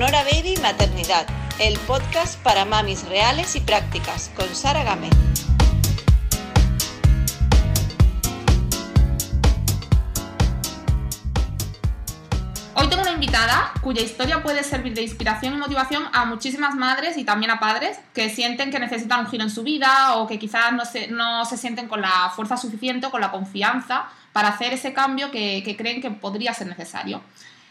Sonora Baby Maternidad, el podcast para mamis reales y prácticas, con Sara Gámez. Hoy tengo una invitada cuya historia puede servir de inspiración y motivación a muchísimas madres y también a padres que sienten que necesitan un giro en su vida o que quizás no se, no se sienten con la fuerza suficiente o con la confianza para hacer ese cambio que, que creen que podría ser necesario.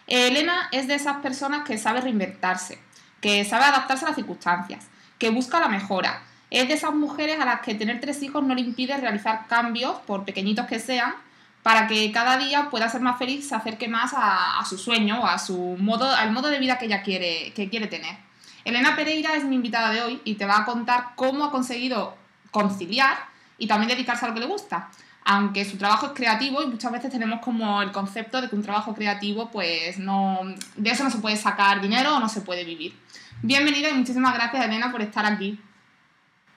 Elena es de esas personas que sabe reinventarse, que sabe adaptarse a las circunstancias, que busca la mejora. Es de esas mujeres a las que tener tres hijos no le impide realizar cambios, por pequeñitos que sean, para que cada día pueda ser más feliz, se acerque más a, su sueño, a su modo, al modo de vida que ella quiere, que quiere tener. Elena Pereira es mi invitada de hoy y te va a contar cómo ha conseguido conciliar y también dedicarse a lo que le gusta. Aunque su trabajo es creativo y muchas veces tenemos como el concepto de que un trabajo creativo, pues no, de eso no se puede sacar dinero o no se puede vivir. Bienvenida y muchísimas gracias Elena por estar aquí.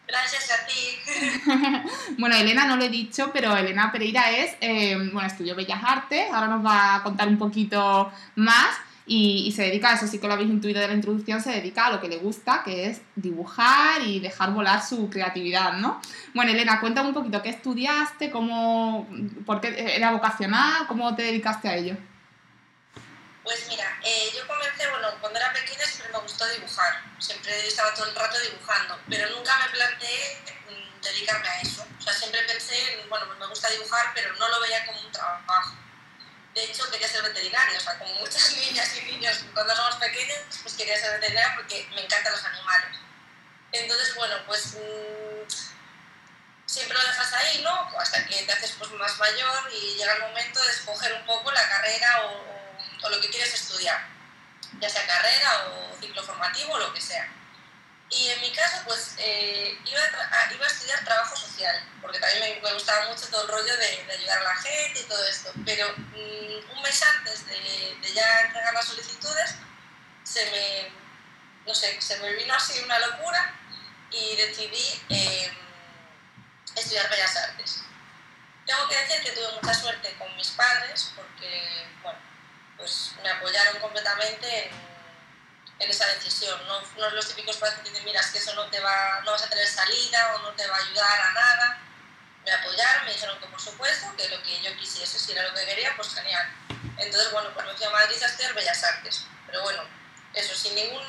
Gracias a ti. bueno, Elena no lo he dicho, pero Elena Pereira es, eh, bueno, estudió Bellas Artes, ahora nos va a contar un poquito más y, se dedica, a eso sí que lo habéis intuido de la introducción, se dedica a lo que le gusta, que es dibujar y dejar volar su creatividad, ¿no? Bueno, Elena, cuéntame un poquito, ¿qué estudiaste? Cómo, ¿Por qué era vocacional? ¿Cómo te dedicaste a ello? Pues mira, eh, yo comencé, bueno, cuando era pequeña siempre me gustó dibujar, siempre estaba todo el rato dibujando, pero nunca me planteé mm, dedicarme a eso. O sea, siempre pensé, bueno, pues me gusta dibujar, pero no lo veía como un trabajo. De hecho, quería ser veterinaria, o sea, como muchas niñas y niños cuando somos pequeños, pues quería ser veterinaria porque me encantan los animales. Entonces, bueno, pues mmm, siempre lo dejas ahí, ¿no? Hasta que te haces pues, más mayor y llega el momento de escoger un poco la carrera o lo que quieres estudiar, ya sea carrera o ciclo formativo o lo que sea. Y en mi caso, pues eh, iba, a, iba, a, estudiar trabajo social, porque también me, gustaba mucho todo el rollo de, ayudar a la gente y todo esto. Pero mm, un mes antes de, ya entregar las solicitudes, se me, no sé, se me vino así una locura y decidí em, estudiar Bellas Artes. Tengo que decir que tuve mucha suerte con mis padres, porque, bueno, pues me apoyaron completamente en, esa decisión. No, no los típicos padres que dicen, mira, es que eso no, te va, no vas a tener salida o no te va a ayudar a nada. Me apoyaron, me dijeron que por supuesto, que lo que yo quisiese, si era lo que quería, pues genial. Entonces, bueno, pues me fui a Madrid a estudiar Bellas Artes. Pero bueno, eso, sin, ningún,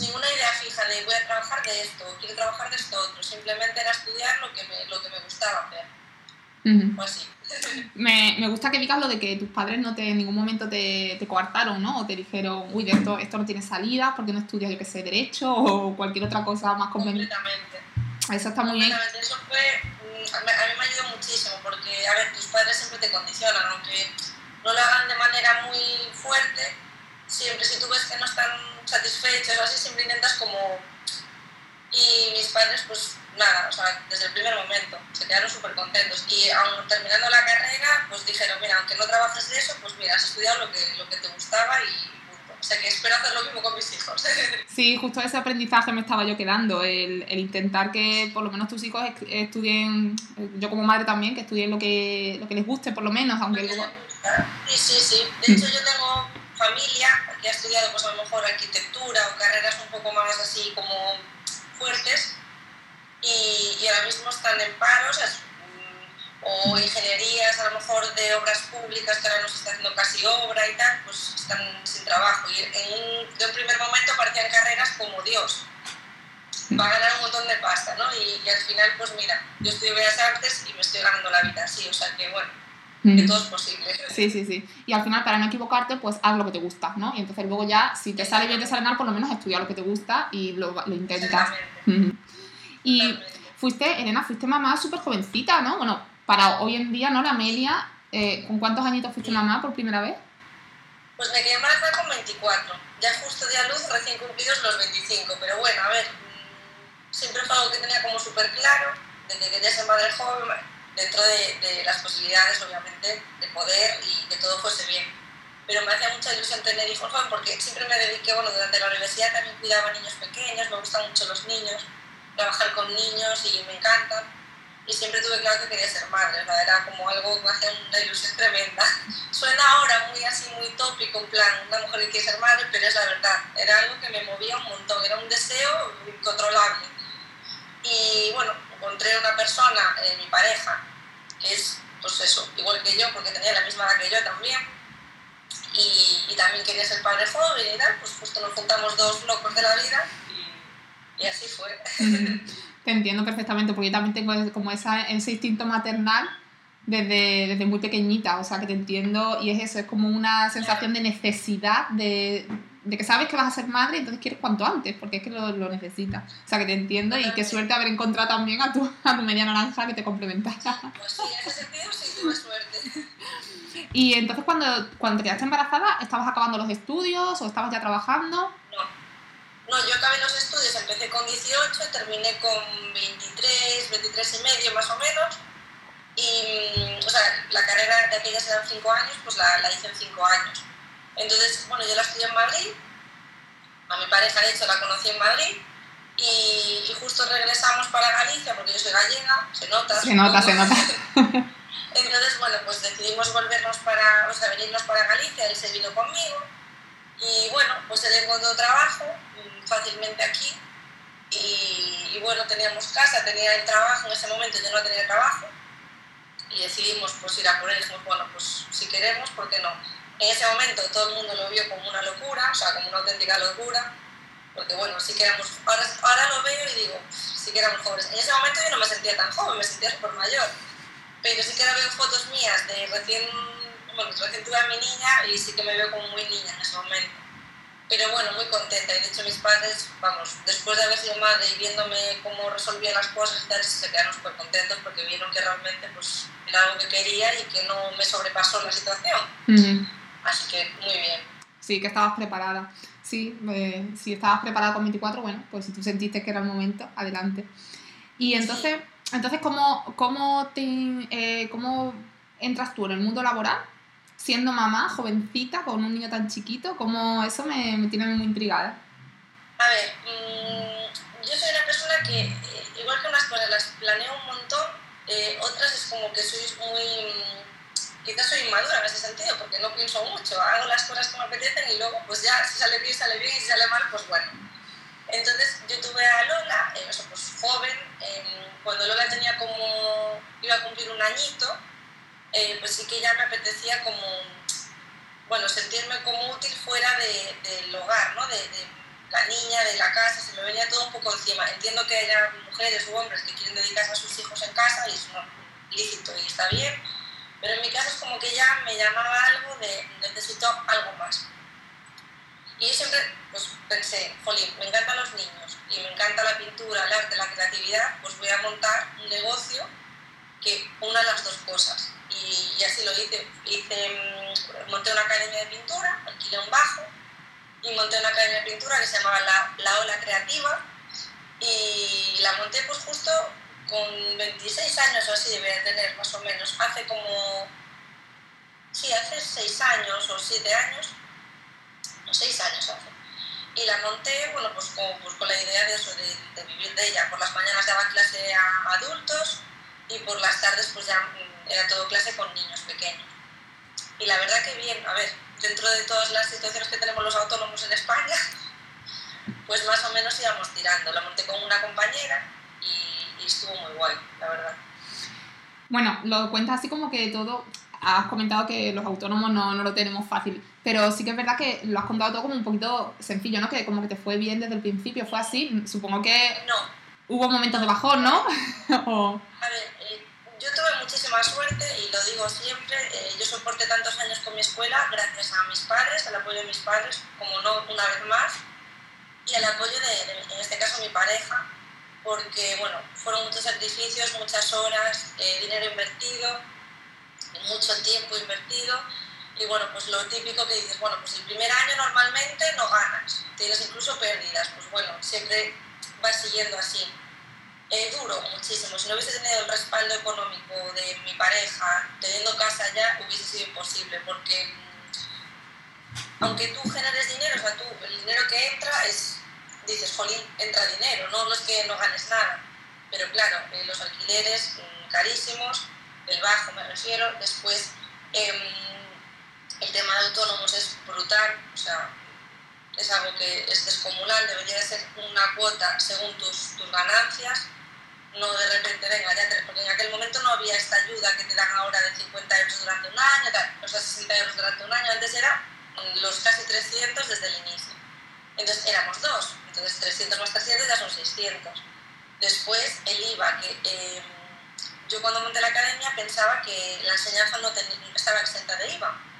ninguna idea fija de voy a trabajar de esto, quiero trabajar de esto otro. Simplemente era estudiar lo que me, lo que me gustaba hacer. Pues sí. Me, me, gusta que digas lo de que tus padres no te, en ningún momento te, te coartaron, ¿no? O te dijeron, uy, de esto, esto no tiene salida, porque no estudias, yo que sé, Derecho o cualquier otra cosa más conveniente. Completamente. Eso está muy bien. Eso fue, a mí me ayudó muchísimo, porque, a ver, tus padres siempre te condicionan, aunque no lo hagan de manera muy fuerte, siempre si tú ves que no están satisfechos o así, siempre intentas como... Y mis padres, pues nada, o sea, desde el primer momento, se quedaron súper contentos. Y aún terminando la carrera, pues dijeron, mira, aunque no trabajes de eso, pues mira, has estudiado lo que, lo que te gustaba y punto. O sea, que espero hacer lo mismo con mis hijos. Sí, justo ese aprendizaje me estaba yo quedando, el, el intentar que por lo menos tus hijos estudien, yo como madre también, que estudien lo que, lo que les guste, por lo menos, aunque luego... Sí, sí, sí. De hecho, yo tengo familia que ha estudiado, pues a lo mejor arquitectura o carreras un poco más así como fuertes, y, ahora mismo están en paros o ingenierías a lo mejor de obras públicas que ahora no se está haciendo casi obra y tal, pues están sin trabajo. Y en un, de un primer momento parecían carreras como Dios, va a ganar un montón de pasta, ¿no? Y, al final, pues mira, yo estudio Bellas Artes y me estoy ganando la vida así, o sea que bueno, que todo es posible. Sí, sí, sí. Y al final, para no equivocarte, pues haz lo que te gusta, ¿no? Y entonces luego ya, si te sale bien, te sale mal, por lo menos estudia lo que te gusta y lo, lo intentas. Y fuiste, Elena, fuiste mamá súper jovencita, ¿no? Bueno, para hoy en día, ¿no? La Amelia, eh, ¿con cuántos añitos fuiste mamá por primera vez? Pues me quedé embarazada con 24. Ya justo de a luz, recién cumplidos los 25. Pero bueno, a ver, mm, siempre fue algo que tenía como súper claro, de que quería ser madre joven, dentro de, de, las posibilidades, obviamente, de poder y que todo fuese bien. Pero me hacía mucha ilusión tener hijos joven porque siempre me dediqué, bueno, durante la universidad también cuidaba niños pequeños, me gustan mucho los niños trabajar con niños y me encantan. y siempre tuve claro que quería ser madre, era como algo que hacía una ilusión tremenda. Suena ahora muy así, muy tópico, en plan, una mujer que quiere ser madre, pero es la verdad, era algo que me movía un montón, era un deseo incontrolable. Y bueno, encontré una persona, eh, mi pareja, que es, pues eso, igual que yo, porque tenía la misma edad que yo también, y, y también quería ser padre joven y tal, pues justo nos juntamos dos locos de la vida y, así fue. Te entiendo perfectamente, porque yo también tengo como esa, ese instinto maternal desde, desde muy pequeñita, o sea, que te entiendo y es eso, es como una sensación de necesidad, de, de que sabes que vas a ser madre, entonces quieres cuanto antes, porque es que lo, lo necesitas. O sea, que te entiendo y qué suerte haber encontrado también a tu, a tu media naranja que te complementa. Pues sí, en ese sentido sí tuve suerte. Y entonces cuando, cuando te quedaste embarazada, ¿estabas acabando los estudios o estabas ya trabajando? No. Yo acabé los estudios, empecé con 18, terminé con 23, 23 y medio más o menos. Y, o sea, la carrera de aquellas eran 5 años, pues la, la hice en 5 años. Entonces, bueno, yo la estudié en Madrid, a mi pareja de hecho la conocí en Madrid, y, y justo regresamos para Galicia, porque yo soy gallega, se nota. Se nota, se nota. Entonces, bueno, pues decidimos volvernos para, o sea, venirnos para Galicia, él se vino conmigo, y bueno, pues él encontró trabajo mm, fácilmente aquí, y, y bueno, teníamos casa, tenía el trabajo, en ese momento yo no tenía trabajo, y decidimos pues ir a por él, dijimos, bueno, pues si queremos, ¿por qué no? En ese momento todo el mundo lo vio como una locura, o sea, como una auténtica locura, porque bueno, sí que éramos, ahora, ahora lo veo y digo, sí que éramos jóvenes. En ese momento yo no me sentía tan joven, me sentía súper mayor, pero sí que ahora veo fotos mías de recién, bueno, recién tuve a mi niña y sí que me veo como muy niña en ese momento. Pero bueno, muy contenta y de hecho mis padres, vamos, después de haber sido madre y viéndome cómo resolvía las cosas y tal, se quedaron súper contentos porque vieron que realmente pues, era algo que quería y que no me sobrepasó la situación. Así que muy bien. Sí, que estabas preparada. Sí, eh, si estabas preparada con 24, bueno, pues si tú sentiste que era el momento, adelante. Y entonces, entonces ¿cómo, cómo, te, eh, ¿cómo entras tú en el mundo laboral siendo mamá, jovencita, con un niño tan chiquito? ¿Cómo eso me, me tiene muy intrigada? A ver, mm, yo soy una persona que, eh, igual que unas cosas las planeo un montón, eh, otras es como que soy muy. mm, Quizás soy inmadura en ese sentido, porque no pienso mucho, hago las cosas que me apetecen y luego, pues ya, si sale bien, sale bien, y si sale mal, pues bueno. Entonces, yo tuve a Lola, eh, eso, pues joven, em, cuando Lola tenía como. iba a cumplir un añito, eh, pues sí que ya me apetecía como. bueno, sentirme como útil fuera de- del hogar, ¿no? De, la niña, de la casa, se me venía todo un poco encima. Entiendo que haya mujeres u hombres que quieren dedicarse a sus hijos en casa y es lícito y está bien, pero en mi caso es como que ya me llamaba algo de necesito algo más. Y yo siempre pues, pensé, jolín, me encantan los niños y me encanta la pintura, el arte, la creatividad, pues voy a montar un negocio que una las dos cosas. Y, y así lo hice. hice. mm, Monté una academia de pintura, alquilé un bajo y monté una academia de pintura que se llamaba La, la Ola Creativa y la monté pues justo con 26 años o así debe de tener más o menos, hace como, sí, hace 6 años o 7 años, no, 6 años hace. Y la monté, bueno, pues con, pues con la idea de eso, de, de vivir de ella. Por las mañanas daba clase a adultos y por las tardes pues ya mm, era todo clase con niños pequeños. Y la verdad que bien, a ver, dentro de todas las situaciones que tenemos los autónomos en España, pues más o menos íbamos tirando. La monté con una compañera y, y estuvo muy guay, la verdad. Bueno, lo cuentas así como que todo. Has comentado que los autónomos no, no lo tenemos fácil, pero sí que es verdad que lo has contado todo como un poquito sencillo, ¿no? Que como que te fue bien desde el principio, fue así. Supongo que No, hubo momentos de bajón, ¿no? O- A ver, eh, yo tuve muchísima suerte y lo digo siempre, eh, yo soporté tantos años con mi escuela gracias a mis padres, al apoyo de mis padres, como no una vez más, y al apoyo de, de, en este caso, mi pareja, porque, bueno, fueron muchos sacrificios, muchas horas, eh, dinero invertido, mucho tiempo invertido, y bueno, pues lo típico que dices, bueno, pues el primer año normalmente no ganas, tienes incluso pérdidas, pues bueno, siempre vas siguiendo así eh, duro muchísimo. Si no hubiese tenido el respaldo económico de mi pareja, teniendo casa ya, hubiese sido imposible, porque mm, aunque tú generes dinero, o sea, tú, el dinero que entra es, dices, jolín, entra dinero, no, no es que no ganes nada, pero claro, eh, los alquileres mm, carísimos, el bajo me refiero, después em, el tema de autónomos es brutal, o sea, es algo que es descomunal, debería de ser una cuota según tus, tus ganancias, no de repente, venga, ya te, porque en aquel momento no había esta ayuda que te dan ahora de 50 euros durante un año, o sea, 60 euros durante un año, antes era los casi 300 desde el inicio. Entonces éramos dos, entonces 300 más 300 ya son 600. Después el IVA, que eh, yo cuando monté la academia pensaba que la enseñanza no estaba exenta de IVA.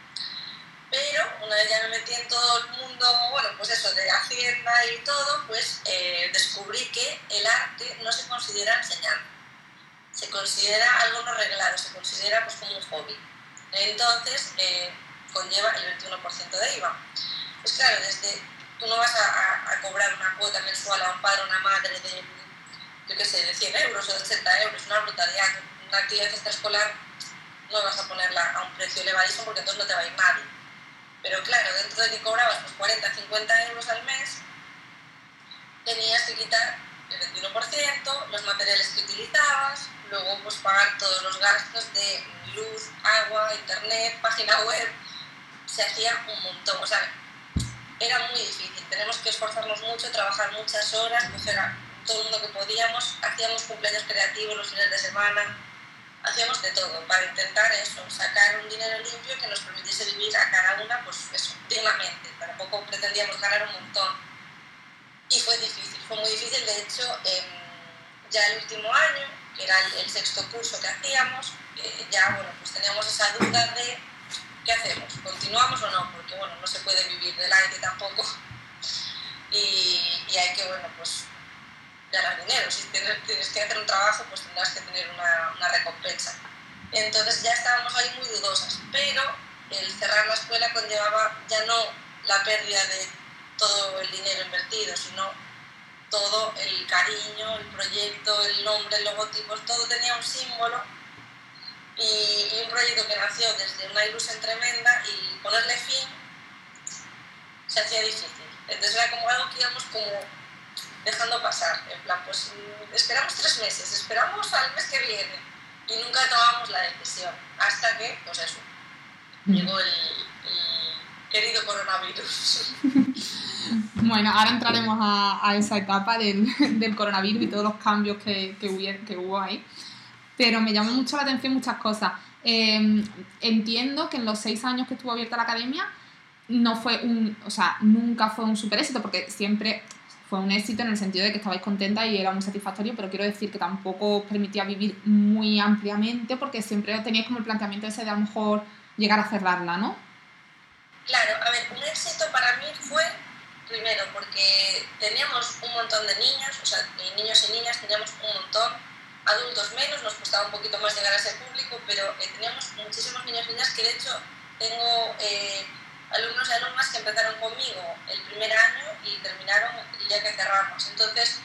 Pero una vez ya me metí en todo el mundo, bueno, pues eso, de Hacienda y todo, pues eh, descubrí que el arte no se considera enseñanza. Se considera algo no reglado, se considera pues como un hobby. Entonces, eh, conlleva el 21% de IVA. Pues claro, desde, tú no vas a, cobrar una cuota mensual a un padre o una madre de, yo qué sé, de 100 euros o de 80 euros, una brutalidad. Una actividad extraescolar no vas a ponerla a un precio elevadísimo porque entonces no te va a ir nadie. Pero claro, dentro de que cobrabas pues 40, 50 euros al mes, tenías que quitar el 21%, los materiales que utilizabas, luego pues pagar todos los gastos de luz, agua, internet, página web, se hacía un montón, o sea, era muy difícil, tenemos que esforzarnos mucho, trabajar muchas horas, coger a todo el mundo que podíamos, hacíamos cumpleaños creativos los fines de semana, hacíamos de todo para intentar eso, sacar un dinero limpio que nos permitiese vivir a cada una, pues eso, dignamente, tampoco pretendíamos ganar un montón. Y fue difícil, fue muy difícil, de hecho, ya el último año, que era el, sexto curso que hacíamos, eh, ya, bueno, pues teníamos esa duda de ¿qué hacemos? ¿Continuamos o no? Porque bueno, no se puede vivir del aire tampoco y, hay que, bueno, pues ganar dinero. Si tienes, que hacer un trabajo, pues tendrás que tener una, una recompensa. Entonces ya estábamos ahí muy dudosas, pero el cerrar la escuela conllevaba ya no la pérdida de todo el dinero invertido, sino todo el cariño, el proyecto, el nombre, el logotipo, todo tenía un símbolo y, un proyecto que nació desde una ilusión tremenda y ponerle fin se hacía difícil. Entonces era como algo que íbamos como dejando pasar, en plan, pues mm, esperamos tres meses, esperamos al mes que viene y nunca tomábamos la decisión, hasta que, pues eso, mm. llegó el, querido coronavirus. Bueno, ahora entraremos a, esa etapa del, del, coronavirus y todos los cambios que, que, que hubo ahí pero me llamó mucho la atención muchas cosas. Em, entiendo que en los seis años que estuvo abierta la academia no fue un, o sea, nunca fue un super éxito, porque siempre fue un éxito en el sentido de que estabais contenta y era muy satisfactorio, pero quiero decir que tampoco os permitía vivir muy ampliamente, porque siempre teníais como el planteamiento ese de a lo mejor llegar a cerrarla, ¿no? Claro, a ver, un éxito para mí fue, primero, porque teníamos un montón de niños, o sea, niños y niñas teníamos un montón, adultos menos, nos costaba un poquito más llegar a ese público, pero eh, teníamos muchísimos niños y niñas que de hecho tengo eh, alumnos y alumnas que empezaron conmigo el primer año y terminaron el día que cerramos. Entonces,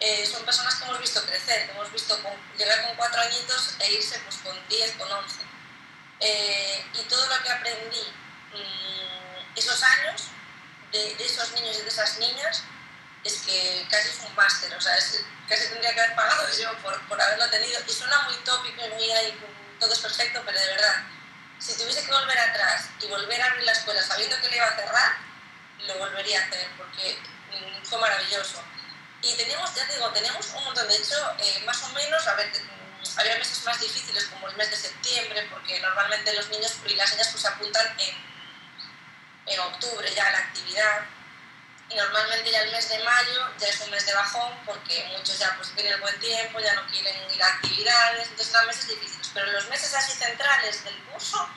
eh, son personas que hemos visto crecer, que hemos visto llegar con cuatro añitos e irse pues, con 10, con 11. y todo lo que aprendí mm, esos años de, de, esos niños y de esas niñas es que casi es un máster, o sea, es, casi tendría que haber pagado yo por, por haberlo tenido. Y suena muy tópico y muy ahí, todo es perfecto, pero de verdad, si tuviese que volver atrás y volver a abrir la escuela sabiendo que le iba a cerrar, lo volvería a hacer porque mm, fue maravilloso. Y teníamos, ya te digo, teníamos un montón, de hecho, eh, más o menos, a ver, mm, había meses más difíciles como el mes de septiembre, porque normalmente los niños y las niñas pues, apuntan en, en octubre ya a la actividad y normalmente ya el mes de mayo ya es un mes de bajón porque muchos ya pues tienen buen tiempo, ya no quieren ir a actividades, entonces eran meses difíciles. Pero en los meses así centrales del curso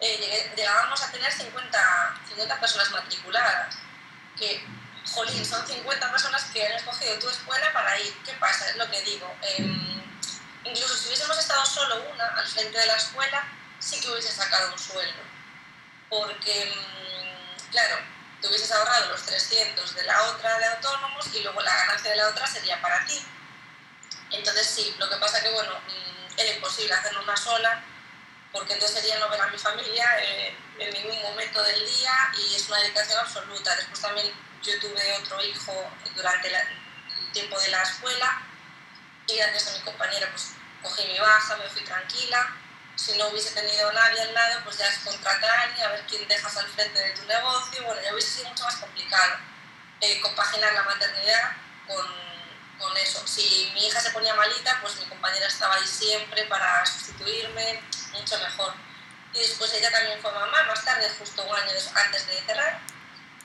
eh, llegábamos a tener 50, 50 personas matriculadas, que, jolín, son 50 personas que han escogido tu escuela para ir. ¿Qué pasa? Es lo que digo. Em, incluso si hubiésemos estado solo una al frente de la escuela, sí que hubiese sacado un sueldo. Porque, em, claro, te hubieses ahorrado los 300 de la otra de autónomos y luego la ganancia de la otra sería para ti. Entonces sí, lo que pasa que bueno, mm, era imposible hacerlo una sola, porque entonces sería no ver a mi familia eh, en ningún momento del día y es una dedicación absoluta. Después también yo tuve otro hijo durante el tiempo de la escuela y gracias a mi compañera pues cogí mi baja, me fui tranquila. Si no hubiese tenido nadie al lado, pues ya es contratar y a ver quién dejas al frente de tu negocio. Bueno, ya hubiese sido mucho más complicado eh, compaginar la maternidad con, con eso. Si mi hija se ponía malita, pues mi compañera estaba ahí siempre para sustituirme, mucho mejor. Y después ella también fue mamá, más tarde, justo un año antes de cerrar.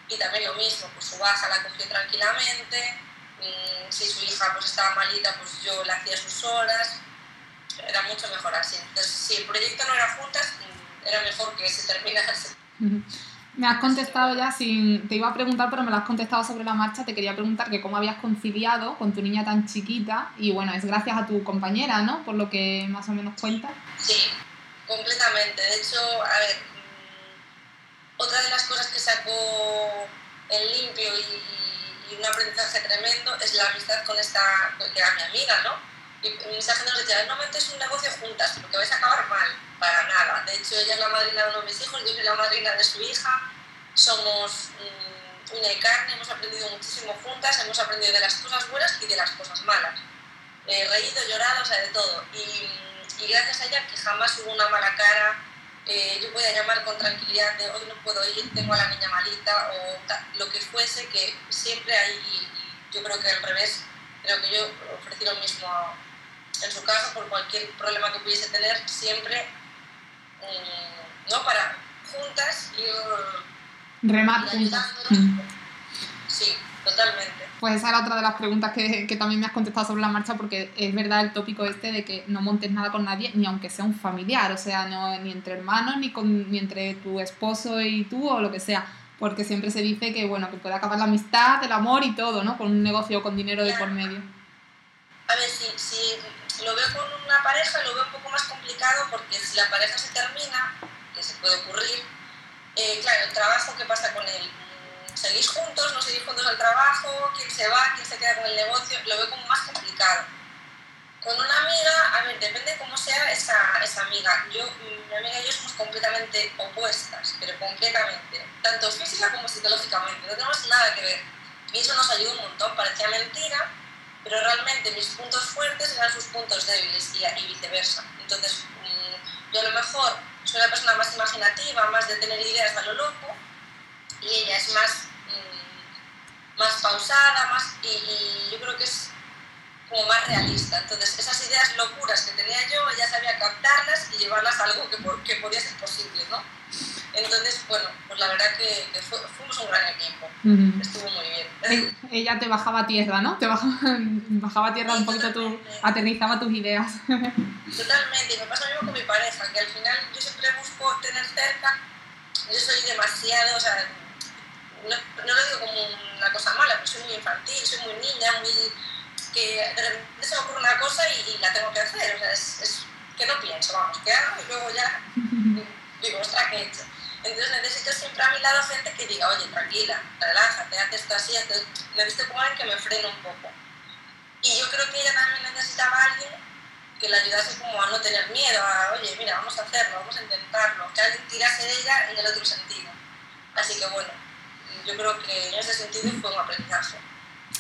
Y también lo mismo, pues su baja la cogió tranquilamente. Mm, si su hija pues estaba malita, pues yo le hacía sus horas. Era mucho mejor así. Entonces, si el proyecto no era juntas, mm, era mejor que se terminase. Me has contestado ya sin. Te iba a preguntar, pero me lo has contestado sobre la marcha. Te quería preguntar que cómo habías conciliado con tu niña tan chiquita. Y bueno, es gracias a tu compañera, ¿no? Por lo que más o menos cuenta. Sí, completamente. De hecho, a ver, mm, otra de las cosas que sacó en limpio y, y un aprendizaje tremendo es la amistad con esta, que era mi amiga, ¿no? Y mis agentes nos decían, no metes un negocio juntas porque vais a acabar mal para nada. De hecho, ella es la madrina de uno de mis hijos, yo soy la madrina de su hija. Somos um, uña y carne, hemos aprendido muchísimo juntas, hemos aprendido de las cosas buenas y de las cosas malas. Eh, reído, llorado, o sea, de todo. Y, y, gracias a ella que jamás hubo una mala cara. Eh, yo podía llamar con tranquilidad de hoy no puedo ir, tengo a la niña malita o lo que fuese, que siempre hay, yo creo que al revés, creo que yo ofrecí lo mismo en su caso por cualquier problema que pudiese tener, siempre ¿no? Para juntas y, remar mm. Sí, totalmente. Pues esa era otra de las preguntas que, que, también me has contestado sobre la marcha, porque es verdad el tópico este de que no montes nada con nadie, ni aunque sea un familiar, o sea, no, ni entre hermanos, ni, con, ni entre tu esposo y tú, o lo que sea, porque siempre se dice que, bueno, que puede acabar la amistad, el amor y todo, ¿no? Con un negocio con dinero de por medio. A ver, si, si lo veo con una pareja, lo veo un poco más complicado porque si la pareja se termina, que se puede ocurrir, eh, claro, el trabajo, ¿qué pasa con él? Mm, ¿Seguís juntos? ¿No seguís juntos al trabajo? ¿Quién se va? ¿Quién se queda con el negocio? Lo veo como más complicado. Con una amiga, a ver, depende cómo sea esa, esa amiga. Yo, mi amiga y yo somos completamente opuestas, pero completamente, tanto física como psicológicamente. No tenemos nada que ver. Y eso nos ayuda un montón. Parecía mentira, pero realmente mis puntos fuertes eran sus puntos débiles y, viceversa. Entonces, mm, yo a lo mejor soy una persona más imaginativa, más de tener ideas a lo loco, y ella es más, mm, más pausada, más, y, y, yo creo que es como más realista. Entonces, esas ideas locuras que tenía yo, ella sabía captarlas y llevarlas a algo que, que podía ser posible, ¿no? Entonces, bueno, pues la verdad que, que fuimos un gran equipo. Uh -huh. Estuvo muy bien. Ella te bajaba a tierra, ¿no? Te bajaba, bajaba a tierra sí, un poquito, tu, aterrizaba tus ideas. Totalmente, y me pasa lo mismo con mi pareja, que al final yo siempre busco tener cerca, yo soy demasiado, o sea, no, no lo digo como una cosa mala, pero soy muy infantil, soy muy niña, muy que de repente se me ocurre una cosa y, y la tengo que hacer, o sea, es, es que no pienso, vamos, que hago y luego ya digo, ostras, ¿qué he hecho? Entonces necesito siempre a mi lado gente que diga, oye, tranquila, relájate, haz esto así, entonces necesito como alguien que me frene un poco. Y yo creo que ella también necesitaba a alguien que le ayudase como a no tener miedo, a, oye, mira, vamos a hacerlo, vamos a intentarlo, que alguien tirase de ella en el otro sentido. Así que bueno, yo creo que en ese sentido fue un aprendizaje.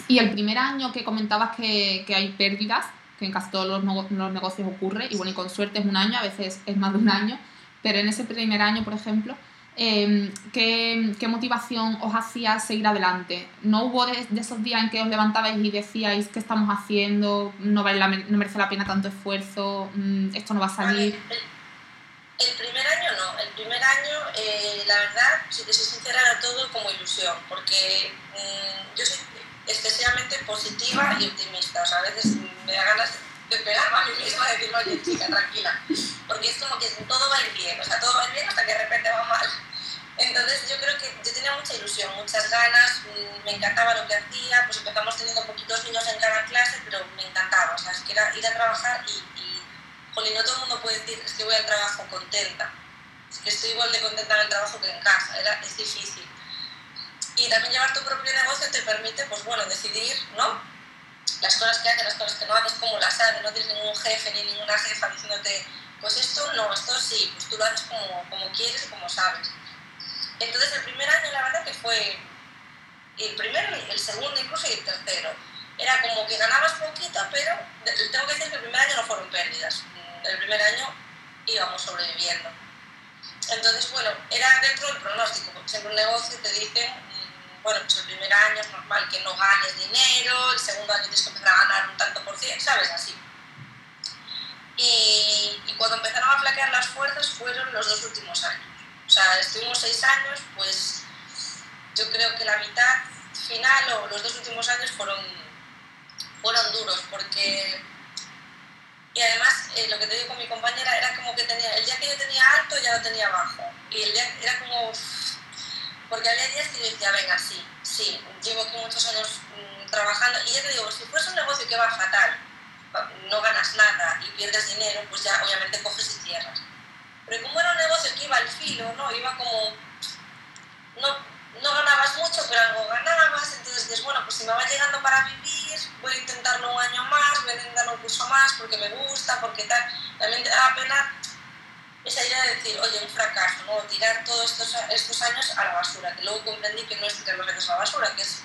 Y el primer año que comentabas que, que hay pérdidas, que en casi todos los, los negocios ocurre, y bueno, y con suerte es un año, a veces es más de un año, pero en ese primer año, por ejemplo, eh, ¿qué, ¿qué, motivación os hacía seguir adelante? ¿No hubo de, de, esos días en que os levantabais y decíais qué estamos haciendo, no, vale la, no merece la pena tanto esfuerzo, mm, esto no va a salir? El, el, primer año no, el primer año eh, la verdad, si te soy sincera, era todo como ilusión, porque mmm, yo soy excesivamente positiva y optimista, o sea, a veces me da ganas de pegarme a mí misma y decirme, oye chica, tranquila, porque es como que todo va bien, o sea, todo va bien hasta que de repente va mal. Entonces yo creo que yo tenía mucha ilusión, muchas ganas, mm, me encantaba lo que hacía, pues empezamos teniendo poquitos niños en cada clase, pero me encantaba, o sea, es que era ir a trabajar y, y jolín, no todo el mundo puede decir, es que voy al trabajo contenta, es que estoy igual de contenta en el trabajo que en casa, era, es difícil. Y también llevar tu propio negocio te permite, pues bueno, decidir, ¿no? Las cosas que haces, las cosas que no haces, como las haces, no tienes ningún jefe ni ninguna jefa diciéndote, pues esto no, esto sí, pues tú lo haces como, como quieres y como sabes. Entonces el primer año la verdad que fue el primero, el segundo incluso y el tercero. era como que ganabas poquito, pero tengo que decir que el primer año no fueron pérdidas. El primer año íbamos sobreviviendo. Entonces, bueno, era dentro del pronóstico, porque siempre un negocio te dicen, bueno, pues el primer año es normal que no ganes dinero, el segundo año tienes que empezar a ganar un tanto por ciento, ¿sabes? Así. Y, cuando empezaron a flaquear las fuerzas fueron los dos últimos años. O sea, estuvimos seis años, pues yo creo que la mitad final o los dos últimos años fueron, fueron duros, porque y además, eh, lo que te digo con mi compañera era como que tenía, el día que yo tenía alto ya lo tenía bajo. Y el día era como, porque había días que yo decía, venga, sí, sí, llevo aquí muchos años mm, trabajando. Y ya te digo, si fuese un negocio que va fatal, no ganas nada y pierdes dinero, pues ya obviamente coges y cierras. Pero como era un negocio que iba al filo, ¿no? Iba como, no, no ganabas mucho, pero algo ganabas, entonces dices, bueno, pues si me va llegando para vivir, voy a intentarlo un año más, voy a intentarlo un curso más porque me gusta, porque tal. También te da pena esa idea de decir, oye, un fracaso, ¿no? Tirar todos estos, estos años a la basura, que luego comprendí que no es tirar los años a la basura, que es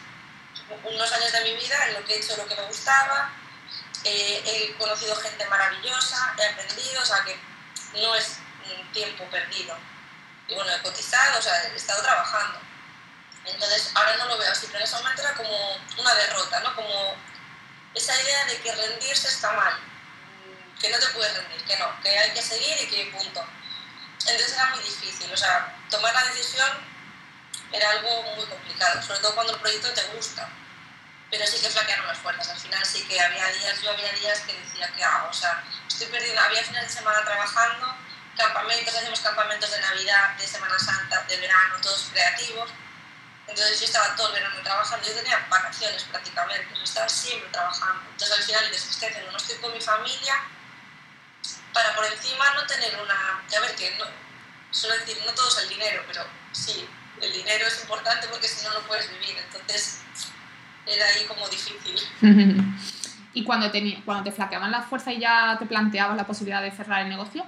unos años de mi vida en lo que he hecho lo que me gustaba, eh, he conocido gente maravillosa, he aprendido, o sea que no es tiempo perdido. Y bueno, he cotizado, o sea, he estado trabajando. Entonces, ahora no lo veo así, pero en ese momento era como una derrota, ¿no? Como esa idea de que rendirse está mal, que no te puedes rendir, que no, que hay que seguir y que punto. Entonces era muy difícil, o sea, tomar la decisión era algo muy complicado, sobre todo cuando el proyecto te gusta. Pero sí que flaquearon las fuerzas, al final sí que había días, yo había días que decía, ¿qué hago? O sea, estoy perdiendo, había fines de semana trabajando, campamentos, hacemos campamentos de Navidad, de Semana Santa, de verano, todos creativos entonces yo estaba todo el verano trabajando, yo tenía vacaciones prácticamente, yo estaba siempre trabajando. Entonces al final dices, ¿qué estoy No estoy con mi familia para por encima no tener una... Ya ver que no, suelo decir, no todo es el dinero, pero sí, el dinero es importante porque si no, no puedes vivir. Entonces era ahí como difícil. y cuando, tenía, cuando te flaqueaban las fuerzas y ya te planteabas la posibilidad de cerrar el negocio,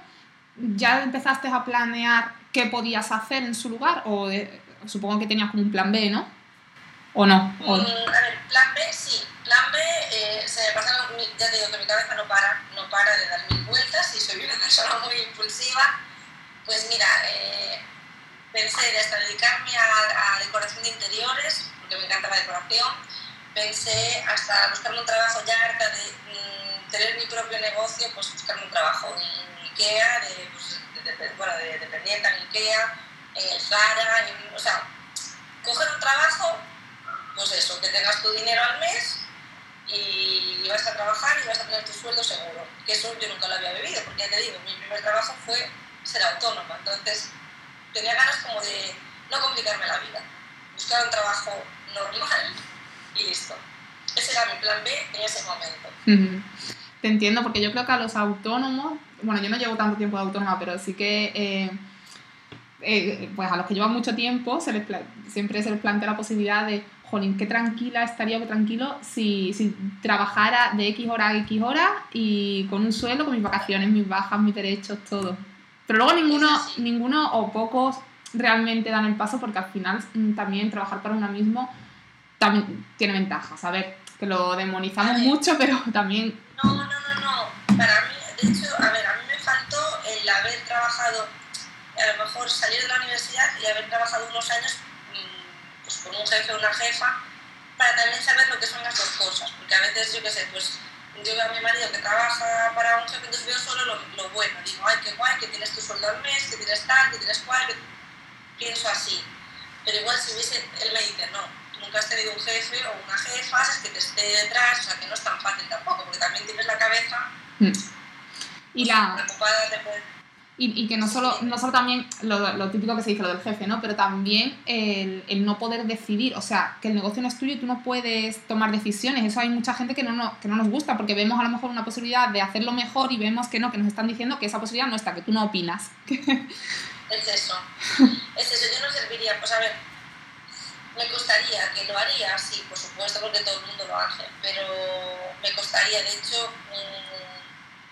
¿ya empezaste a planear qué podías hacer en su lugar? ¿O supongo que tenías como un plan B, ¿no? ¿O no? Mm, a ver, plan B, sí. Plan B, eh, se me pasa, ya te digo que mi cabeza no para, no para de dar mil vueltas y soy una persona muy impulsiva. Pues mira, eh, pensé hasta dedicarme a, decoración de interiores, porque me encanta la decoración. Pensé hasta buscarme un trabajo ya harta de mm, tener mi propio negocio, pues buscarme un trabajo en, IKEA, de, pues, bueno, de dependiente en IKEA, en el Zara, o sea, coger un trabajo, pues eso, que tengas tu dinero al mes y vas a trabajar y vas a tener tu sueldo seguro. Que eso yo nunca lo había vivido, porque ya te digo, mi primer trabajo fue ser autónoma, entonces tenía ganas como de no complicarme la vida, buscar un trabajo normal y listo. Ese era mi plan B en ese momento. Te entiendo, porque yo creo que a los autónomos, bueno, yo no llevo tanto tiempo de autónoma, pero sí que... Eh, eh, pues a los que llevan mucho tiempo se les siempre se les plantea la posibilidad de, jolín, qué tranquila estaría, qué tranquilo si, si trabajara de X hora a X hora y con un sueldo, con mis vacaciones, mis bajas, mis derechos, todo. Pero luego ninguno, ninguno o pocos realmente dan el paso porque al final mm, también trabajar para uno mismo también tiene ventajas. A ver, que lo demonizamos mucho, pero también... No, no, no, no. Para mí, de hecho, a ver, a mí me faltó el haber trabajado a lo mejor salir de la universidad y haber trabajado unos años con un jefe o una jefa para también saber lo que son las dos cosas, porque a veces yo qué sé, pues yo veo a mi marido que trabaja para un jefe, entonces veo solo lo, lo, bueno, digo, ay, qué guay, que tienes tu sueldo al mes, que tienes tal, que tienes cual, pienso así. Pero igual si hubiese, él me dice, no, nunca has tenido un jefe o una jefa, es que te esté detrás, o sea, que no es tan fácil tampoco, porque también tienes la cabeza mm. y la... preocupada de y, que no solo, no solo también lo, típico que se dice, lo del jefe, ¿no? Pero también el, el, no poder decidir, o sea, que el negocio no es tuyo y tú no puedes tomar decisiones. Eso hay mucha gente que no, no, que no nos gusta porque vemos a lo mejor una posibilidad de hacerlo mejor y vemos que no, que nos están diciendo que esa posibilidad no está, que tú no opinas. Es eso. Es eso, yo no serviría, pues a ver, me costaría, que lo haría, sí, por supuesto, porque todo el mundo lo hace, pero me costaría, de hecho,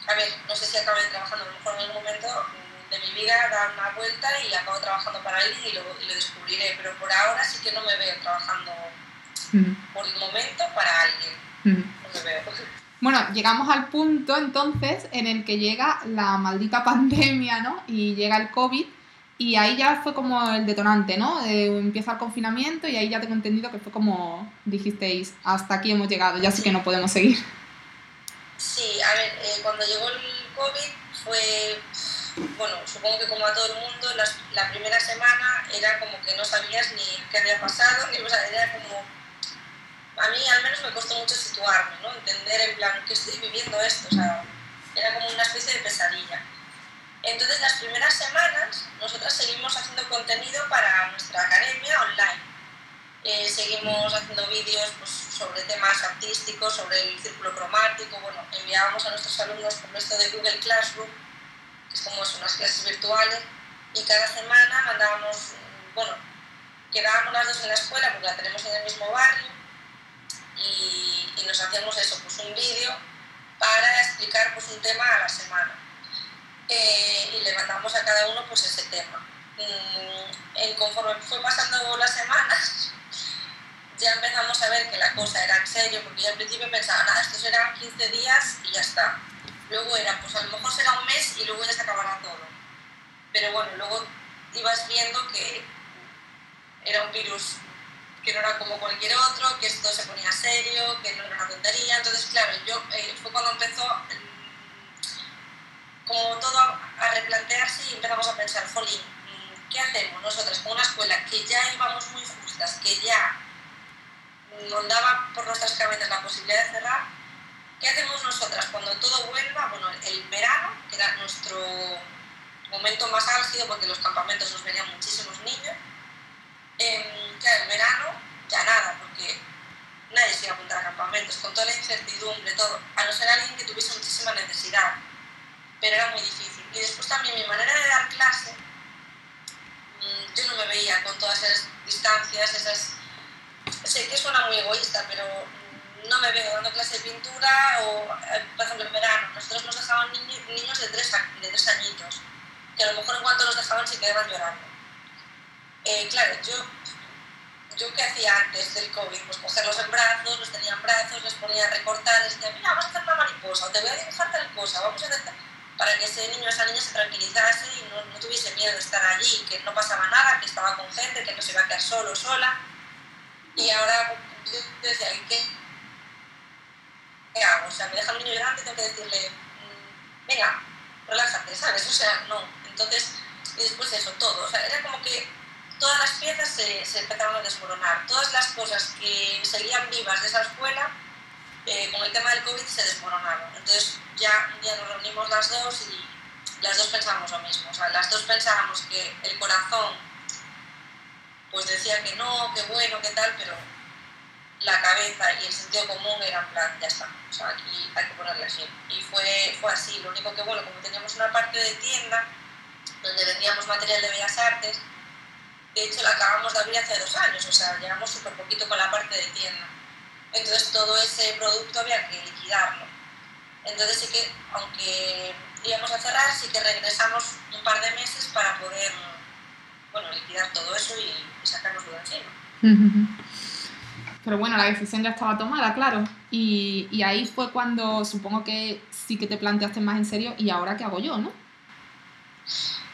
a ver, no sé si acabo de trabajando, a lo mejor en algún momento de mi vida dar una vuelta y acabo trabajando para alguien y lo, lo descubriré, pero por ahora sí que no me veo trabajando por el momento para alguien. No me veo. Bueno, llegamos al punto entonces en el que llega la maldita pandemia, ¿no? Y llega el COVID y ahí ya fue como el detonante, ¿no? Eh, empieza el confinamiento y ahí ya tengo entendido que fue como dijisteis, hasta aquí hemos llegado, ya sí que no podemos seguir. Sí, a ver, eh, cuando llegó el COVID fue, bueno, supongo que como a todo el mundo, las- la primera semana era como que no sabías ni qué había pasado, ni, o sea, era como, a mí al menos me costó mucho situarme, ¿no? Entender en plan, que estoy viviendo esto, o sea, era como una especie de pesadilla. Entonces, las primeras semanas, nosotras seguimos haciendo contenido para nuestra academia online. Eh, seguimos haciendo vídeos pues, sobre temas artísticos, sobre el círculo cromático. Bueno, enviábamos a nuestros alumnos por esto de Google Classroom, que es como son unas clases virtuales, y cada semana mandábamos, bueno, quedábamos las dos en la escuela porque la tenemos en el mismo barrio, y, y nos hacíamos eso, pues un vídeo para explicar pues, un tema a la semana. Eh, y le mandamos a cada uno pues ese tema. Mm, en conforme fue pasando las semanas, ya empezamos a ver que la cosa era en serio, porque yo al principio pensaba, nada, estos eran 15 días y ya está. Luego era, pues a lo mejor será un mes y luego ya se acabará todo. Pero bueno, luego ibas viendo que era un virus que no era como cualquier otro, que esto se ponía serio, que no era una tontería. Entonces, claro, yo eh, fue cuando empezó mm, como todo a, replantearse y empezamos a pensar, jolín, mm, ¿qué hacemos nosotras con una escuela que ya íbamos muy justas, que ya nos daba por nuestras cabezas la posibilidad de cerrar? ¿Qué hacemos nosotras cuando todo vuelva? Bueno, el verano, que era nuestro momento más álgido porque los campamentos nos venían muchísimos niños, eh, claro, el verano ya nada, porque nadie se iba a apuntar a campamentos, con toda la incertidumbre, todo, a no ser alguien que tuviese muchísima necesidad, pero era muy difícil. Y después también mi manera de dar clase, mmm, yo no me veía con todas esas distancias, esas... Sé que suena muy egoísta, pero no me veo dando clase de pintura o, por ejemplo, en verano, nosotros nos dejaban niños, niños de, tres, de tres añitos, que a lo mejor en cuanto los dejaban se quedaban llorando. Eh, claro, yo, yo qué hacía antes del COVID, pues cogerlos en brazos, los tenía en brazos, les ponía a recortar, les decía, mira, vamos a hacer una mariposa, o te voy a dibujar tal cosa, vamos a hacer tal... para que ese niño o esa niña se tranquilizase y no, no, tuviese miedo de estar allí, que no pasaba nada, que estaba con gente, que no se iba a quedar solo sola. Y ahora yo decía, ¿qué, ¿qué hago? O sea, me deja el niño llorando y tengo que decirle, mmm, venga, relájate, ¿sabes? O sea, no. Entonces, y después eso, todo. O sea, era como que todas las piezas se, se, empezaron a desmoronar. Todas las cosas que seguían vivas de esa escuela, eh, con el tema del COVID, se desmoronaron. Entonces ya un día nos reunimos las dos y las dos pensábamos lo mismo. O sea, las dos pensábamos que el corazón pues decía que no, que bueno, que tal, pero la cabeza y el sentido común eran plan, ya está, o sea, aquí hay que ponerle así. Y fue, fue así, lo único que, bueno, como teníamos una parte de tienda donde vendíamos material de bellas artes, de hecho la acabamos de abrir hace dos años, o sea, llevamos súper poquito con la parte de tienda. Entonces todo ese producto había que liquidarlo. Entonces sí que, aunque íbamos a cerrar, sí que regresamos un par de meses para poder, bueno, liquidar todo eso y, y sacárnoslo de encima. Pero bueno, la decisión ya estaba tomada, claro. Y, y, ahí fue cuando supongo que sí que te planteaste más en serio, ¿y ahora qué hago yo, no?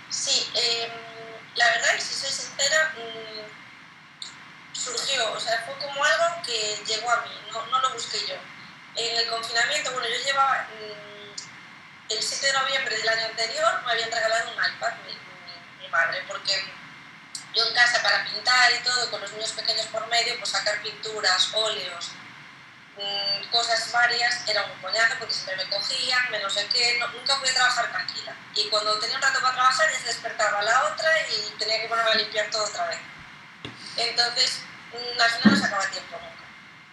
Sí, eh, la verdad, si soy sincera, mmm, surgió, o sea, fue como algo que llegó a mí, no, no lo busqué yo. En el confinamiento, bueno, yo llevaba mmm, el 7 de noviembre del año anterior, me habían regalado un iPad mi, mi, mi madre, porque yo en casa para pintar y todo, con los niños pequeños por medio, pues sacar pinturas, óleos, mmm, cosas varias, era un coñazo porque siempre me cogían, me no sé qué, no, nunca podía trabajar tranquila. Y cuando tenía un rato para trabajar ya se despertaba la otra y tenía que ponerme a limpiar todo otra vez. Entonces, mmm, al final no sacaba tiempo nunca.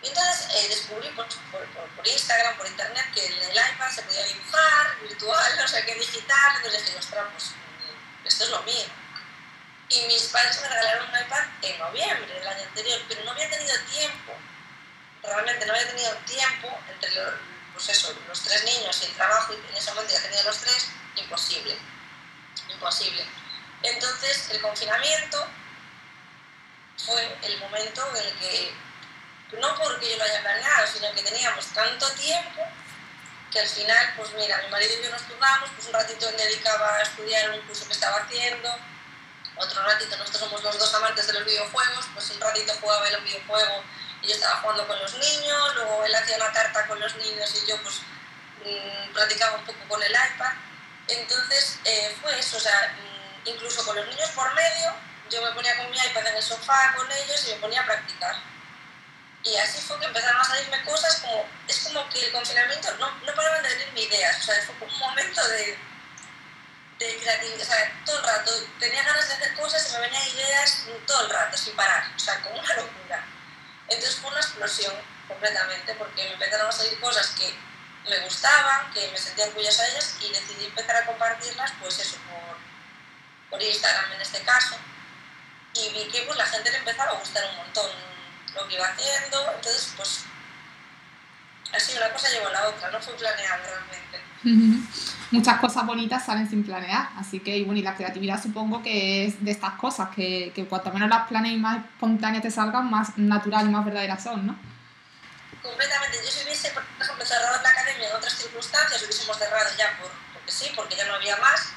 Y entonces eh, descubrí por, por, por, por, Instagram, por internet, que en el iPad se podía dibujar, virtual, no sé qué, digital, entonces dije, ostras, pues esto es lo mío y mis padres me regalaron un iPad en noviembre del año anterior, pero no había tenido tiempo, realmente no había tenido tiempo entre los, pues eso, los tres niños y el trabajo, y en ese momento ya tenía los tres, imposible, imposible. Entonces el confinamiento fue el momento en el que no porque yo lo haya planeado, sino que teníamos tanto tiempo que al final, pues mira, mi marido y yo nos turnamos, pues un ratito él dedicaba a estudiar un curso que estaba haciendo, otro ratito, nosotros somos los dos amantes de los videojuegos, pues un ratito jugaba el videojuego y yo estaba jugando con los niños, luego él hacía una tarta con los niños y yo pues mmm, practicaba un poco con el iPad. Entonces eh, fue eso, o sea, mmm, incluso con los niños por medio, yo me ponía con mi iPad en el sofá con ellos y me ponía a practicar. Y así fue que empezaron a salirme cosas como, es como que el confinamiento no, no paraban de venirme ideas, o sea, fue como un momento de, de creatividad, o sea, todo el rato, tenía ganas de hacer cosas y me venían ideas todo el rato, sin parar, o sea, como una locura. Entonces fue una explosión completamente, porque me empezaron a salir cosas que me gustaban, que me sentía orgullosa de ellas y decidí empezar a compartirlas, pues eso, por, por Instagram en este caso. Y vi que pues, la gente le empezaba a gustar un montón lo que iba haciendo, entonces pues así una cosa llevó a la otra, no fue planeado realmente. Muchas cosas bonitas salen sin planear, así que y bueno, y la creatividad supongo que es de estas cosas, que, que cuanto menos las planees y más espontáneas te salgan, más natural y más verdaderas son, ¿no? Completamente, yo si hubiese, por ejemplo, cerrado la academia en otras circunstancias, hubiésemos cerrado ya por, porque sí, porque ya no había más,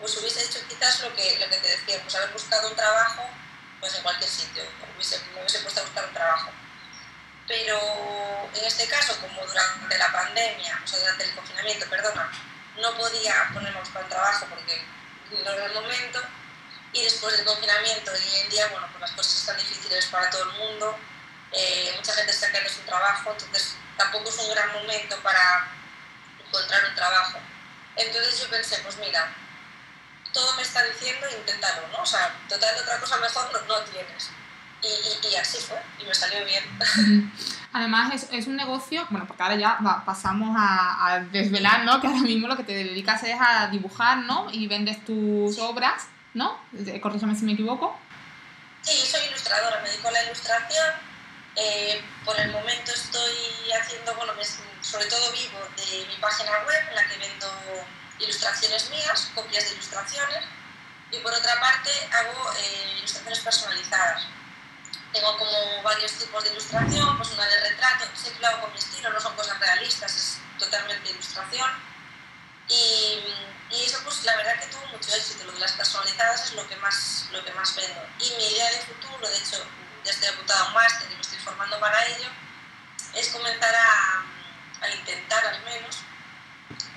pues hubiese hecho quizás lo que, lo que te decía, pues haber buscado un trabajo pues en cualquier sitio, hubiese, me hubiese puesto a buscar un trabajo. Pero en este caso, como durante la pandemia, o sea, durante el confinamiento, perdona, no podía ponerme a buscar trabajo porque no era el momento, y después del confinamiento, hoy en día, bueno, pues las cosas están difíciles para todo el mundo, eh, mucha gente está quedando sin trabajo, entonces tampoco es un gran momento para encontrar un trabajo. Entonces yo pensé, pues mira, todo me está diciendo inténtalo, ¿no? O sea, total otra cosa mejor no, no tienes. Y, y, y, así fue, y me salió bien. Además es, es, un negocio, bueno, porque ahora ya va, pasamos a, a, desvelar, ¿no? Que ahora mismo lo que te dedicas es a dibujar, ¿no? Y vendes tus obras, ¿no? Corrígeme si me equivoco. Sí, soy ilustradora, me dedico a la ilustración. Eh, por el momento estoy haciendo, bueno, sobre todo vivo de mi página web, en la que vendo ilustraciones mías, copias de ilustraciones, y por otra parte hago eh, ilustraciones personalizadas. Tengo como varios tipos de ilustración, pues una de retrato, siempre lo hago con mi estilo, no son cosas realistas, es totalmente ilustración. Y, y, eso pues la verdad que tuvo mucho éxito, lo de las personalizadas es lo que más, lo que más vendo. Y mi idea de futuro, de hecho ya estoy apuntada a un máster y me estoy formando para ello, es comenzar a, a intentar al menos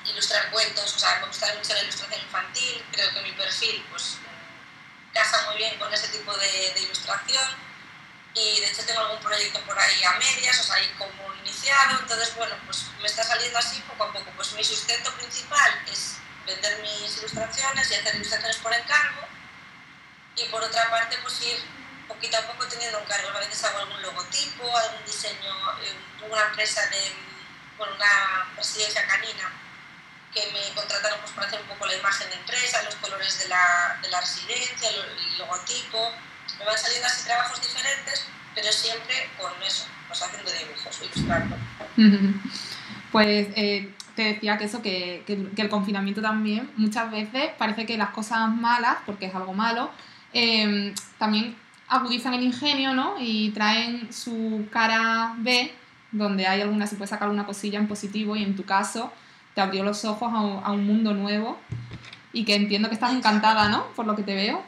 ilustrar cuentos, o sea, me gusta mucho la ilustración infantil, creo que mi perfil pues casa muy bien con ese tipo de, de, ilustración y de hecho tengo algún proyecto por ahí a medias, o sea, ahí como iniciado, entonces bueno, pues me está saliendo así poco a poco, pues mi sustento principal es vender mis ilustraciones y hacer ilustraciones por encargo y por otra parte pues ir poquito a poco teniendo encargos, a veces hago algún logotipo, algún diseño, una empresa de, bueno, una residencia canina que me contrataron pues, para hacer un poco la imagen de empresa, los colores de la, de la residencia, el logotipo. Me van saliendo así trabajos diferentes, pero siempre con eso, pues haciendo dibujos, ilustrando. Pues eh, te decía que eso, que, que, que, el confinamiento también, muchas veces parece que las cosas malas, porque es algo malo, eh, también agudizan el ingenio, ¿no? Y traen su cara B, donde hay alguna, se puede sacar una cosilla en positivo y en tu caso te abrió los ojos a un, a un, mundo nuevo y que entiendo que estás encantada, ¿no? Por lo que te veo.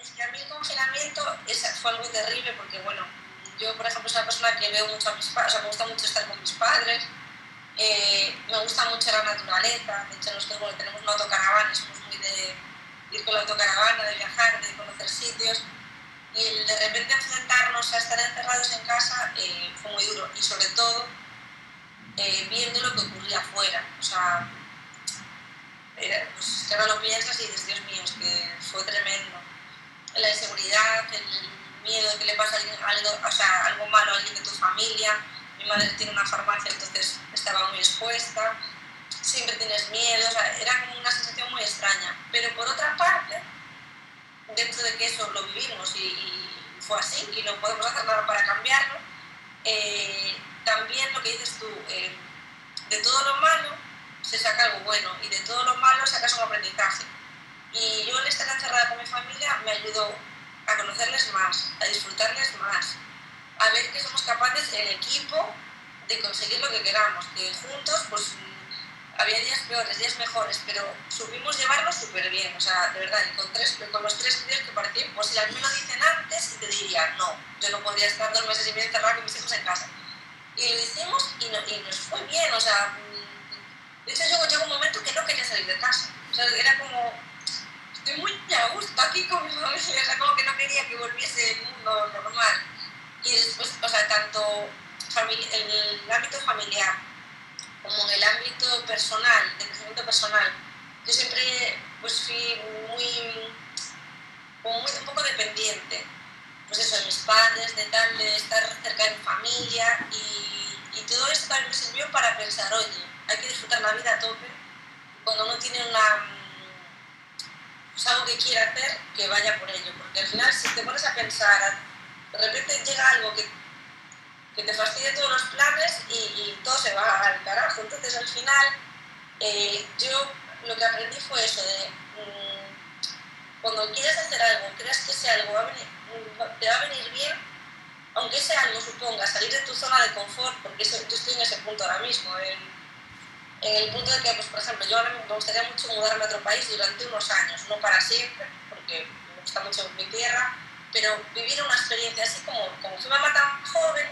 Es que a mí es, fue algo terrible porque, bueno, yo, por ejemplo, soy una persona que veo mucho a mis padres, o sea, me gusta mucho estar con mis padres, eh, me gusta mucho la naturaleza, de hecho nosotros bueno, tenemos una autocaravana, somos muy de ir con la autocaravana, de viajar, de conocer sitios, y el de repente enfrentarnos a estar encerrados en casa eh, fue muy duro, y sobre todo eh, viendo lo que ocurría afuera. O sea, pues ahora lo piensas y dices, Dios mío, es que fue tremendo. La inseguridad, el miedo de que le pase algo, o sea, algo malo a alguien de tu familia. Mi madre tiene una farmacia, entonces estaba muy expuesta. Siempre tienes miedo, o sea, era como una sensación muy extraña. Pero por otra parte, dentro de que eso lo vivimos y, fue así y no podemos hacer nada para cambiarlo, eh, también lo que dices tú, eh, de todo lo malo se saca algo bueno y de todo lo malo sacas un aprendizaje. Y yo el estar encerrada con mi familia me ayudó a conocerles más, a disfrutarles más, a ver que somos capaces en equipo de conseguir lo que queramos, que juntos pues había días peores, días mejores, pero supimos llevarlo súper bien, o sea, de verdad, con, tres, con los tres días que parecía imposible. A mí me lo dicen antes y te diría, no, yo no podría estar dos meses y medio encerrada con mis hijos en casa. Y lo hicimos y, y nos fue bien, o sea, mm, de hecho llegó, llegó un momento que no quería salir de casa, o sea, era como, estoy muy a gusto aquí con mi familia, o sea, como que no quería que volviese el mundo normal. Y después, o sea, tanto en el ámbito familiar, como en el ámbito personal, de crecimiento personal, yo siempre pues fui muy, como muy un poco dependiente, pues eso, de mis padres, de tal, de estar cerca de mi familia y, y todo esto también me sirvió para pensar, oye, hay que disfrutar la vida a tope, cuando uno tiene una, pues algo que quiera hacer, que vaya por ello, porque al final si te pones a pensar, de repente llega algo que que te fastidie todos los planes y, todo se va al carajo. Entonces al final eh, yo lo que aprendí fue eso de mm, cuando quieres hacer algo, creas que ese algo te va a venir bien, aunque ese algo suponga salir de tu zona de confort, porque yo estoy en ese punto ahora mismo, el punto de que, pues, por ejemplo, yo ahora me gustaría mucho mudarme a otro país durante unos años, no para siempre, porque me gusta mucho mi tierra, pero vivir una experiencia así como, como fui mamá tan joven,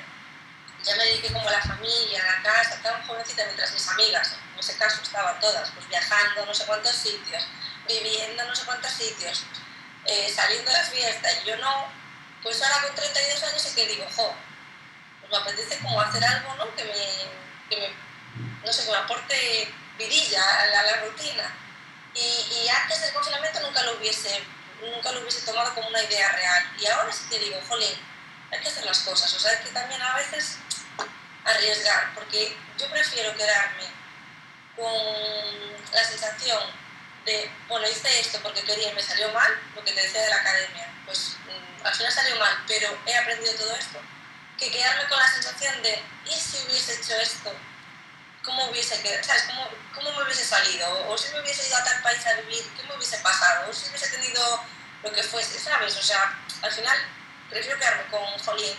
ya me dediqué como a la familia, a la casa, estaba jovencita mientras mis amigas, en ese caso estaban todas, pues viajando no sé cuántos sitios, viviendo no sé cuántos sitios, eh, saliendo de fiesta, y yo no, pues ahora con 32 años sí que digo, jo, pues me apetece como hacer algo, ¿no? Que me, que me no sé, me aporte vidilla a la, rutina. Y, y, antes del confinamiento nunca lo hubiese, nunca lo hubiese tomado como una idea real. Y ahora sí que digo, jolín, hay que hacer las cosas. O sea, es que también a veces arriesgar, porque yo prefiero quedarme con la sensación de, bueno, hice esto porque quería y me salió mal, lo que te decía de la academia, pues mm, al final salió mal, pero he aprendido todo esto, que quedarme con la sensación de, ¿y si hubiese hecho esto? ¿Cómo hubiese quedado? ¿Sabes? ¿Cómo, ¿Cómo, me hubiese salido? O si me hubiese ido a tal país a vivir, ¿qué me hubiese pasado? O si hubiese tenido lo que fuese, ¿sabes? O sea, al final prefiero quedarme con, jolín,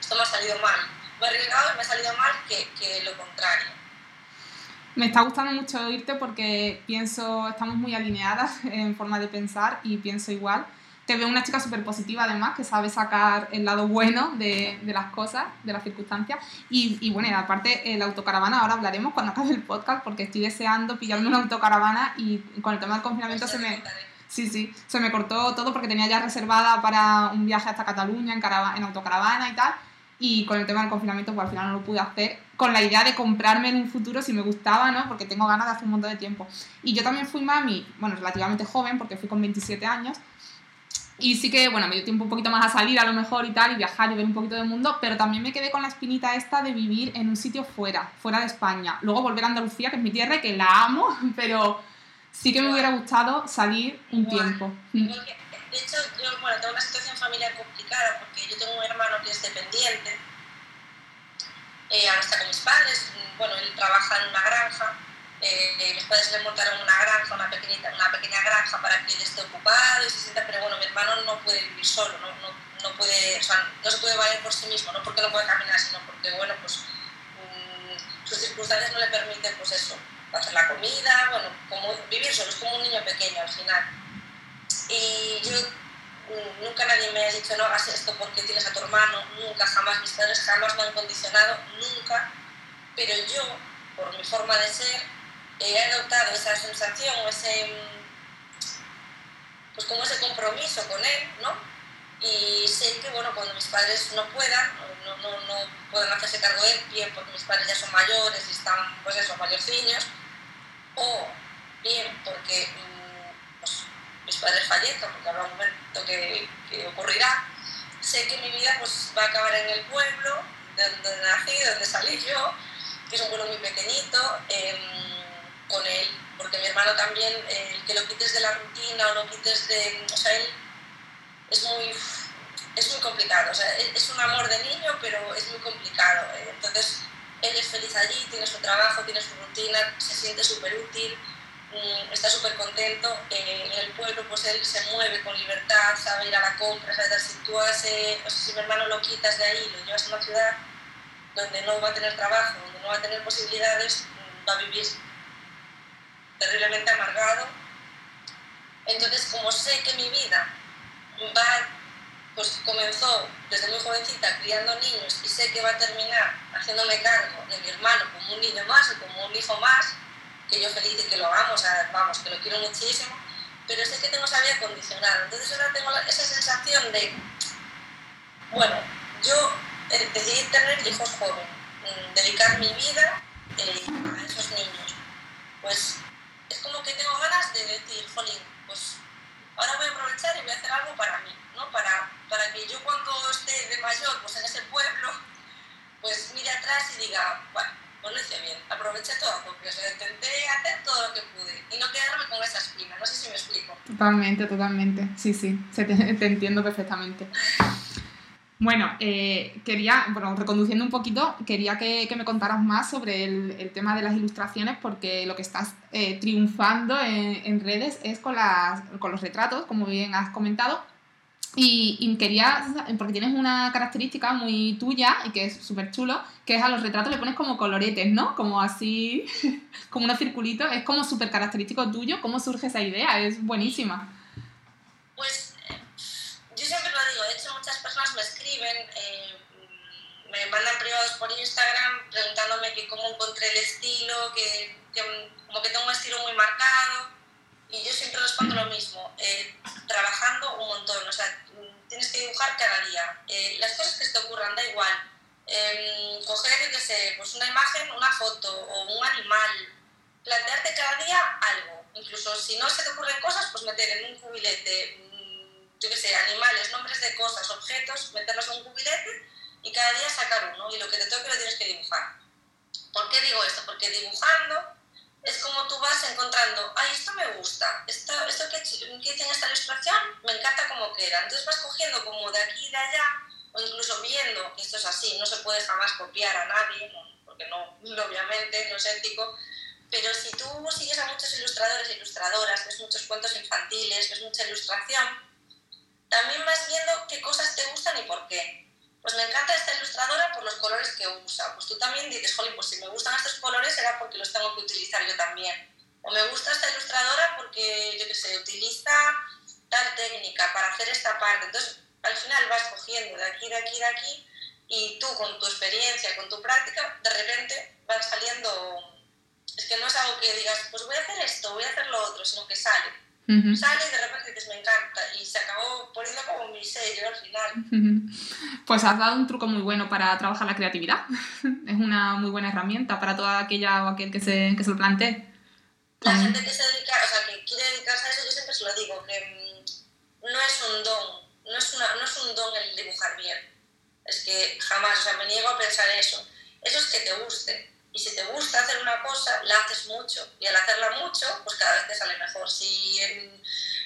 esto me ha salido mal, me he arriesgado y me ha salido mal que, que lo contrario. Me está gustando mucho oírte porque pienso, estamos muy alineadas en forma de pensar y pienso igual. Te veo una chica súper positiva además, que sabe sacar el lado bueno de, de las cosas, de las circunstancias. Y, y bueno, aparte, la autocaravana, ahora hablaremos cuando acabe el podcast, porque estoy deseando pillarme una autocaravana y con el tema del confinamiento se me, Sí, sí, se me cortó todo porque tenía ya reservada para un viaje hasta Cataluña en, en autocaravana y tal. Y con el tema del confinamiento, pues al final no lo pude hacer. Con la idea de comprarme en un futuro si me gustaba, ¿no? Porque tengo ganas de hacer un montón de tiempo. Y yo también fui mami, bueno, relativamente joven, porque fui con 27 años. Y sí que, bueno, me dio tiempo un poquito más a salir a lo mejor y tal, y viajar y ver un poquito del mundo, pero también me quedé con la espinita esta de vivir en un sitio fuera, fuera de España. Luego volver a Andalucía, que es mi tierra, que la amo, pero sí que me hubiera gustado salir un tiempo. De hecho, yo bueno, tengo una situación familiar complicada porque yo tengo un hermano que es dependiente, eh, ahora está con mis padres, bueno, él trabaja en una granja, eh, mis padres le montaron una granja, una, pequeñita, una pequeña granja para que él esté ocupado y se sienta, pero bueno, mi hermano no puede vivir solo, no, no, no puede, no se puede valer por sí mismo, no porque no puede caminar, sino porque, bueno, pues mm, sus circunstancias no le permiten, pues eso, hacer la comida, bueno, vivir solo, es como un niño pequeño al final. Y yo mm, nunca nadie me ha dicho no hagas esto porque tienes a tu hermano, nunca, jamás, mis padres jamás me han condicionado, nunca, pero yo, por mi forma de ser, he adoptado esa sensación, ese, mm, pues como ese compromiso con él, ¿no? Y sé que, bueno, cuando mis padres no puedan, no, no, no puedan hacerse cargo de él, bien porque mis padres ya son mayores y están, pues eso, mayorciños, o bien porque mm, pues, mis padres fallezcan, porque habrá un momento que, que, ocurrirá, sé que mi vida pues, va a acabar en el pueblo de donde nací, de donde salí yo, que es un pueblo muy pequeñito, em, con él, porque mi hermano también, el que lo quites de la rutina o lo quites de... O sea, él es muy, es muy complicado, o sea, es un amor de niño, pero es muy complicado. ¿eh? Entonces, él es feliz allí, tiene su trabajo, tiene su rutina, se siente súper útil. mm, está súper contento. Eh, en el pueblo, pues él se mueve con libertad, sabe ir a la compra, sabe si tú haces, o sea, si mi hermano lo quitas de ahí, lo llevas a una ciudad donde no va a tener trabajo, donde no va a tener posibilidades, mm, va a vivir terriblemente amargado. Entonces, como sé que mi vida va, pues comenzó desde muy jovencita criando niños y sé que va a terminar haciéndome cargo de mi hermano como un niño más o como un hijo más, que yo feliz y que lo amo, o sea, vamos, que lo quiero muchísimo, pero sé que tengo esa vida condicionada. Entonces ahora tengo esa sensación de, bueno, yo decidí tener hijos jóvenes, mm, dedicar mi vida eh, a esos niños. Pues es como que tengo ganas de decir, jolín, pues ahora voy a aprovechar y voy a hacer algo para mí, ¿no? Para, para que yo cuando esté de mayor, pues en ese pueblo, pues mire atrás y diga, bueno, pues lo hice bien, aproveché todo porque o sea, intenté hacer todo lo que pude y no quedarme con esa espina, no sé si me explico. Totalmente, totalmente, sí, sí, te, te entiendo perfectamente. Bueno, eh, quería, bueno, reconduciendo un poquito, quería que, me contaras más sobre el, tema de las ilustraciones, porque lo que estás eh, triunfando en, redes es con, las, con los retratos, como bien has comentado. Y, quería, porque tienes una característica muy tuya y que es súper chulo, que es a los retratos le pones como coloretes, ¿no? Como así, como unos circulitos. Es como súper característico tuyo. ¿Cómo surge esa idea? Es buenísima. Pues eh, yo siempre lo digo, de hecho muchas personas me eh, me mandan privados por Instagram preguntándome que cómo encontré el estilo, que, como que tengo un estilo muy marcado. Y yo siempre respondo lo mismo, eh, trabajando un montón, o sea, tienes que dibujar cada día. Eh, las cosas que te ocurran, da igual. Em, coger, qué sé, pues una imagen, una foto o un animal, plantearte cada día algo. Incluso si no se te ocurren cosas, pues meter en un cubilete yo qué sé, animales, nombres de cosas, objetos, meterlos en un cubilete y cada día sacar uno y lo que te toque lo tienes que dibujar. ¿Por qué digo esto? Porque dibujando es como tú vas encontrando, ay, esto me gusta, esto, esto que, que tiene esta ilustración me encanta cómo queda. Entonces vas cogiendo como de aquí y de allá, o incluso viendo, esto es así, no se puede jamás copiar a nadie, porque no, obviamente no es ético, pero si tú sigues a muchos ilustradores e ilustradoras, ves muchos cuentos infantiles, ves mucha ilustración, también vas viendo qué cosas te gustan y por qué. Pues me encanta esta ilustradora por los colores que usa. Pues tú también dices, jolín, pues si me gustan estos colores será porque los tengo que utilizar yo también. O me gusta esta ilustradora porque, yo qué sé, utiliza tal técnica para hacer esta parte. Entonces, al final vas cogiendo de aquí, de aquí, de aquí, y tú con tu experiencia, con tu práctica, de repente van saliendo... Es que no es algo que digas, pues voy a hacer esto, voy a hacer lo otro, sino que sale Sale y de repente dices, me encanta. Y se acabó poniendo como mi sello al final. Pues has dado un truco muy bueno para trabajar la creatividad. es una muy buena herramienta para toda aquella o aquel que se, que se lo plantee. La gente que se dedica, o sea, que quiere dedicarse a eso, yo siempre se lo digo, que mm, no es un don, no es, una, no es un don el dibujar bien. Es que jamás, o sea, me niego a pensar eso. Eso es que te guste y si te gusta hacer una cosa, la haces mucho. Y al hacerla mucho, pues cada vez te sale mejor. Si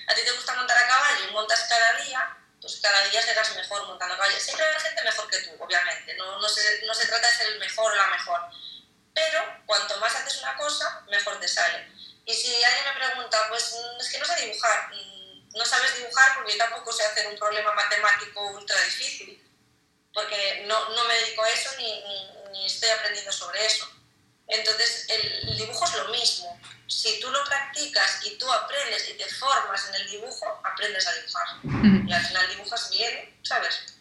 a ti te gusta montar a caballo y montas cada día, pues cada día serás mejor montando a caballo. Siempre hay gente mejor que tú, obviamente. No, no, se, no se trata de ser el mejor o la mejor. Pero cuanto más haces una cosa, mejor te sale. Y si alguien me pregunta, pues mm, es que no sé dibujar, mm, no sabes dibujar porque yo tampoco sé hacer un problema matemático ultra difícil, porque no, no me dedico a eso ni, ni estoy aprendiendo sobre eso. Entonces, el dibujo es lo mismo. Si tú lo practicas y tú aprendes y te formas en el dibujo, aprendes a dibujar. Y al final dibujas bien, ¿sabes?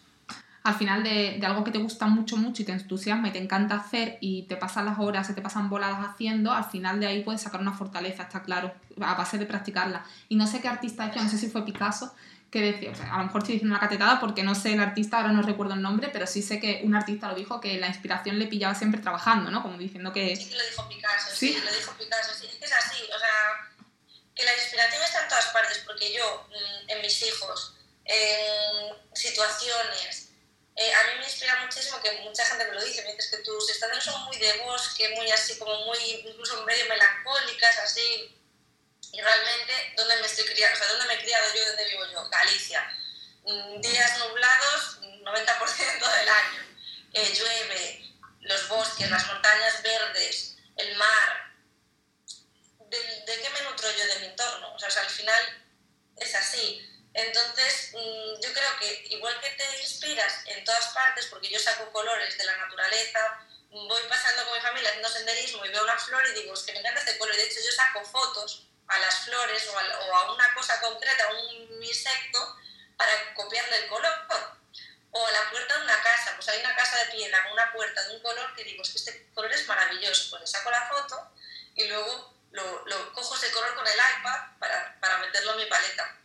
Al final de, de, algo que te gusta mucho, mucho y te entusiasma y te encanta hacer y te pasan las horas, se te pasan voladas haciendo, al final de ahí puedes sacar una fortaleza, está claro, a base de practicarla. Y no sé qué artista decía, no sé si fue Picasso, que decía, a lo mejor estoy diciendo una catetada porque no sé el artista, ahora no recuerdo el nombre, pero sí sé que un artista lo dijo que la inspiración le pillaba siempre trabajando, ¿no? Como diciendo que... Sí lo dijo Picasso, sí, lo dijo Picasso, sí, es que es así, o sea, que la inspiración está en todas partes, porque yo, mm, en mis hijos, en situaciones, eh, a mí me inspira muchísimo que mucha gente me lo dice, me dices que tus estaciones son muy de bosque, muy así, como muy, incluso medio melancólicas, así, y realmente, ¿dónde me estoy criando? O sea, ¿dónde me he criado yo? ¿Dónde vivo yo? Galicia. Mm, días nublados, 90% del año. Eh, llueve, los bosques, las montañas verdes, el mar. ¿De, qué me nutro final es así. Entonces, mm, yo creo que igual que te inspiras en todas partes, porque yo saco colores de la naturaleza, voy pasando con mi familia haciendo senderismo y veo una flor y digo, es que me encanta este color. De hecho, yo saco fotos a las flores o a, una cosa concreta, a un insecto, para copiarle el color. O a la puerta de una casa, pues hay una casa de piedra con una puerta de un color que digo, es que este color es maravilloso. Pues le saco la foto y luego lo, lo cojo ese color con el iPad para, para meterlo en mi paleta.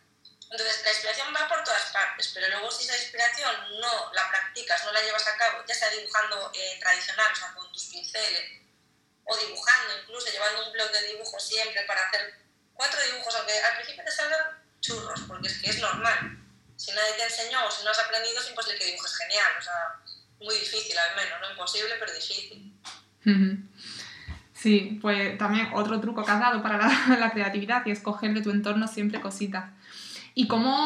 Entonces, la inspiración va por todas partes, pero luego si esa inspiración no la practicas, no la llevas a cabo, ya sea dibujando eh, tradicional, o sea, con tus pinceles, o dibujando incluso, llevando un blog de dibujo siempre para hacer cuatro dibujos, aunque al principio te salgan churros, porque es que es normal. Si nadie te enseñó o si no has aprendido, es imposible que dibujes genial, o sea, muy difícil al menos, no imposible, pero difícil. Sí, pues también otro truco que has dado para la, la creatividad y es coger de tu entorno siempre cositas. Y cómo,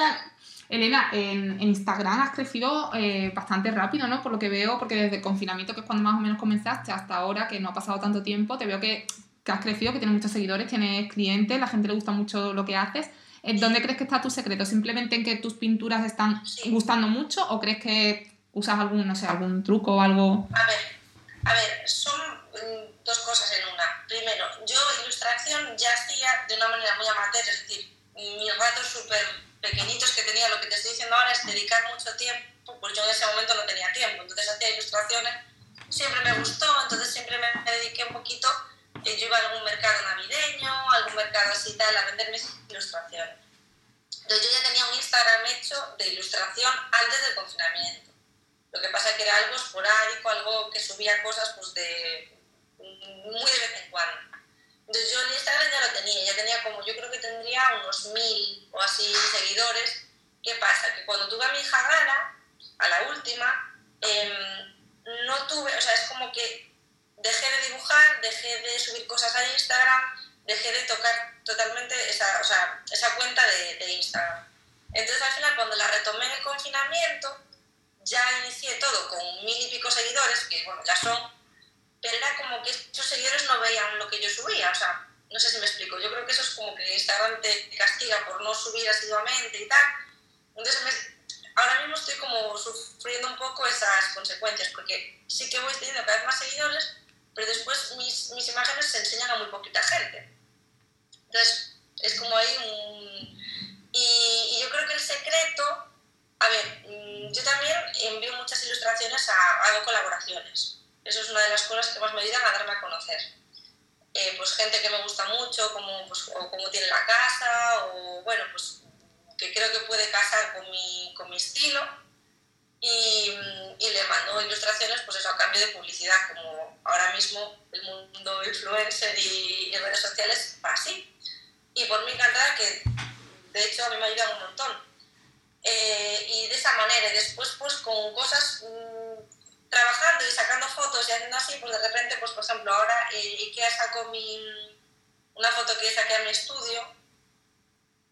Elena, en, Instagram has crecido eh, bastante rápido, ¿no? Por lo que veo, porque desde el confinamiento, que es cuando más o menos comenzaste, hasta ahora, que no ha pasado tanto tiempo, te veo que, has crecido, que tienes muchos seguidores, tienes clientes, la gente le gusta mucho lo que haces. ¿Dónde crees que está tu secreto? ¿Simplemente en que tus pinturas están gustando mucho o crees que usas algún, no sé, algún truco o algo? A ver, a ver, son mm, dos cosas en una. Primero, yo ilustración ya hacía de una manera muy amateur, es decir, mis ratos súper pequeñitos que tenía, lo que te estoy diciendo ahora es dedicar mucho tiempo, pues yo en ese momento no tenía tiempo, entonces hacía ilustraciones, siempre me gustó, entonces siempre me dediqué un poquito, eh, yo iba a algún mercado navideño, algún mercado así tal, a vender mis ilustraciones. Entonces yo ya tenía un Instagram hecho de ilustración antes del confinamiento. Lo que pasa que era algo esporádico, algo que subía cosas pues de muy de vez en cuando. Entonces yo el Instagram ya lo tenía, ya tenía como, yo creo que tendría unos mil o así seguidores. ¿Qué pasa? Que cuando tuve a mi hija Gana, a la última, em, no tuve, o sea, es como que dejé de dibujar, dejé de subir cosas a Instagram, dejé de tocar totalmente esa, o sea, esa cuenta de, de Instagram. Entonces al final cuando la retomé en el confinamiento, ya inicié todo con mil y pico seguidores, que bueno, ya son, pero era como que esos seguidores no veían lo que yo subía, o sea, no sé si me explico, yo creo que eso es como que Instagram te castiga por no subir asiduamente y tal, entonces ahora mismo estoy como sufriendo un poco esas consecuencias, porque sí que voy teniendo cada vez más seguidores, pero después mis, mis imágenes se enseñan a muy poquita gente. Entonces, es como ahí un... Y, y, yo creo que el secreto, a ver, mm, yo también envío muchas ilustraciones a, hago colaboraciones. Eso es una de las cosas que más me ayudan a darme a conocer. Eh, pues gente que me gusta mucho, como, pues, o cómo tiene la casa, o bueno, pues que creo que puede casar con mi, con mi estilo. Y, y, le mando ilustraciones, pues eso, a cambio de publicidad, como ahora mismo el mundo influencer y, y redes sociales va así. Y por mí encantada que, de hecho, a mí me ayudan un montón. Eh, y de esa manera, y después pues con cosas trabajando y sacando fotos y haciendo así, pues de repente, pues por ejemplo, ahora eh, IKEA sacó mi, una foto que saqué a mi estudio,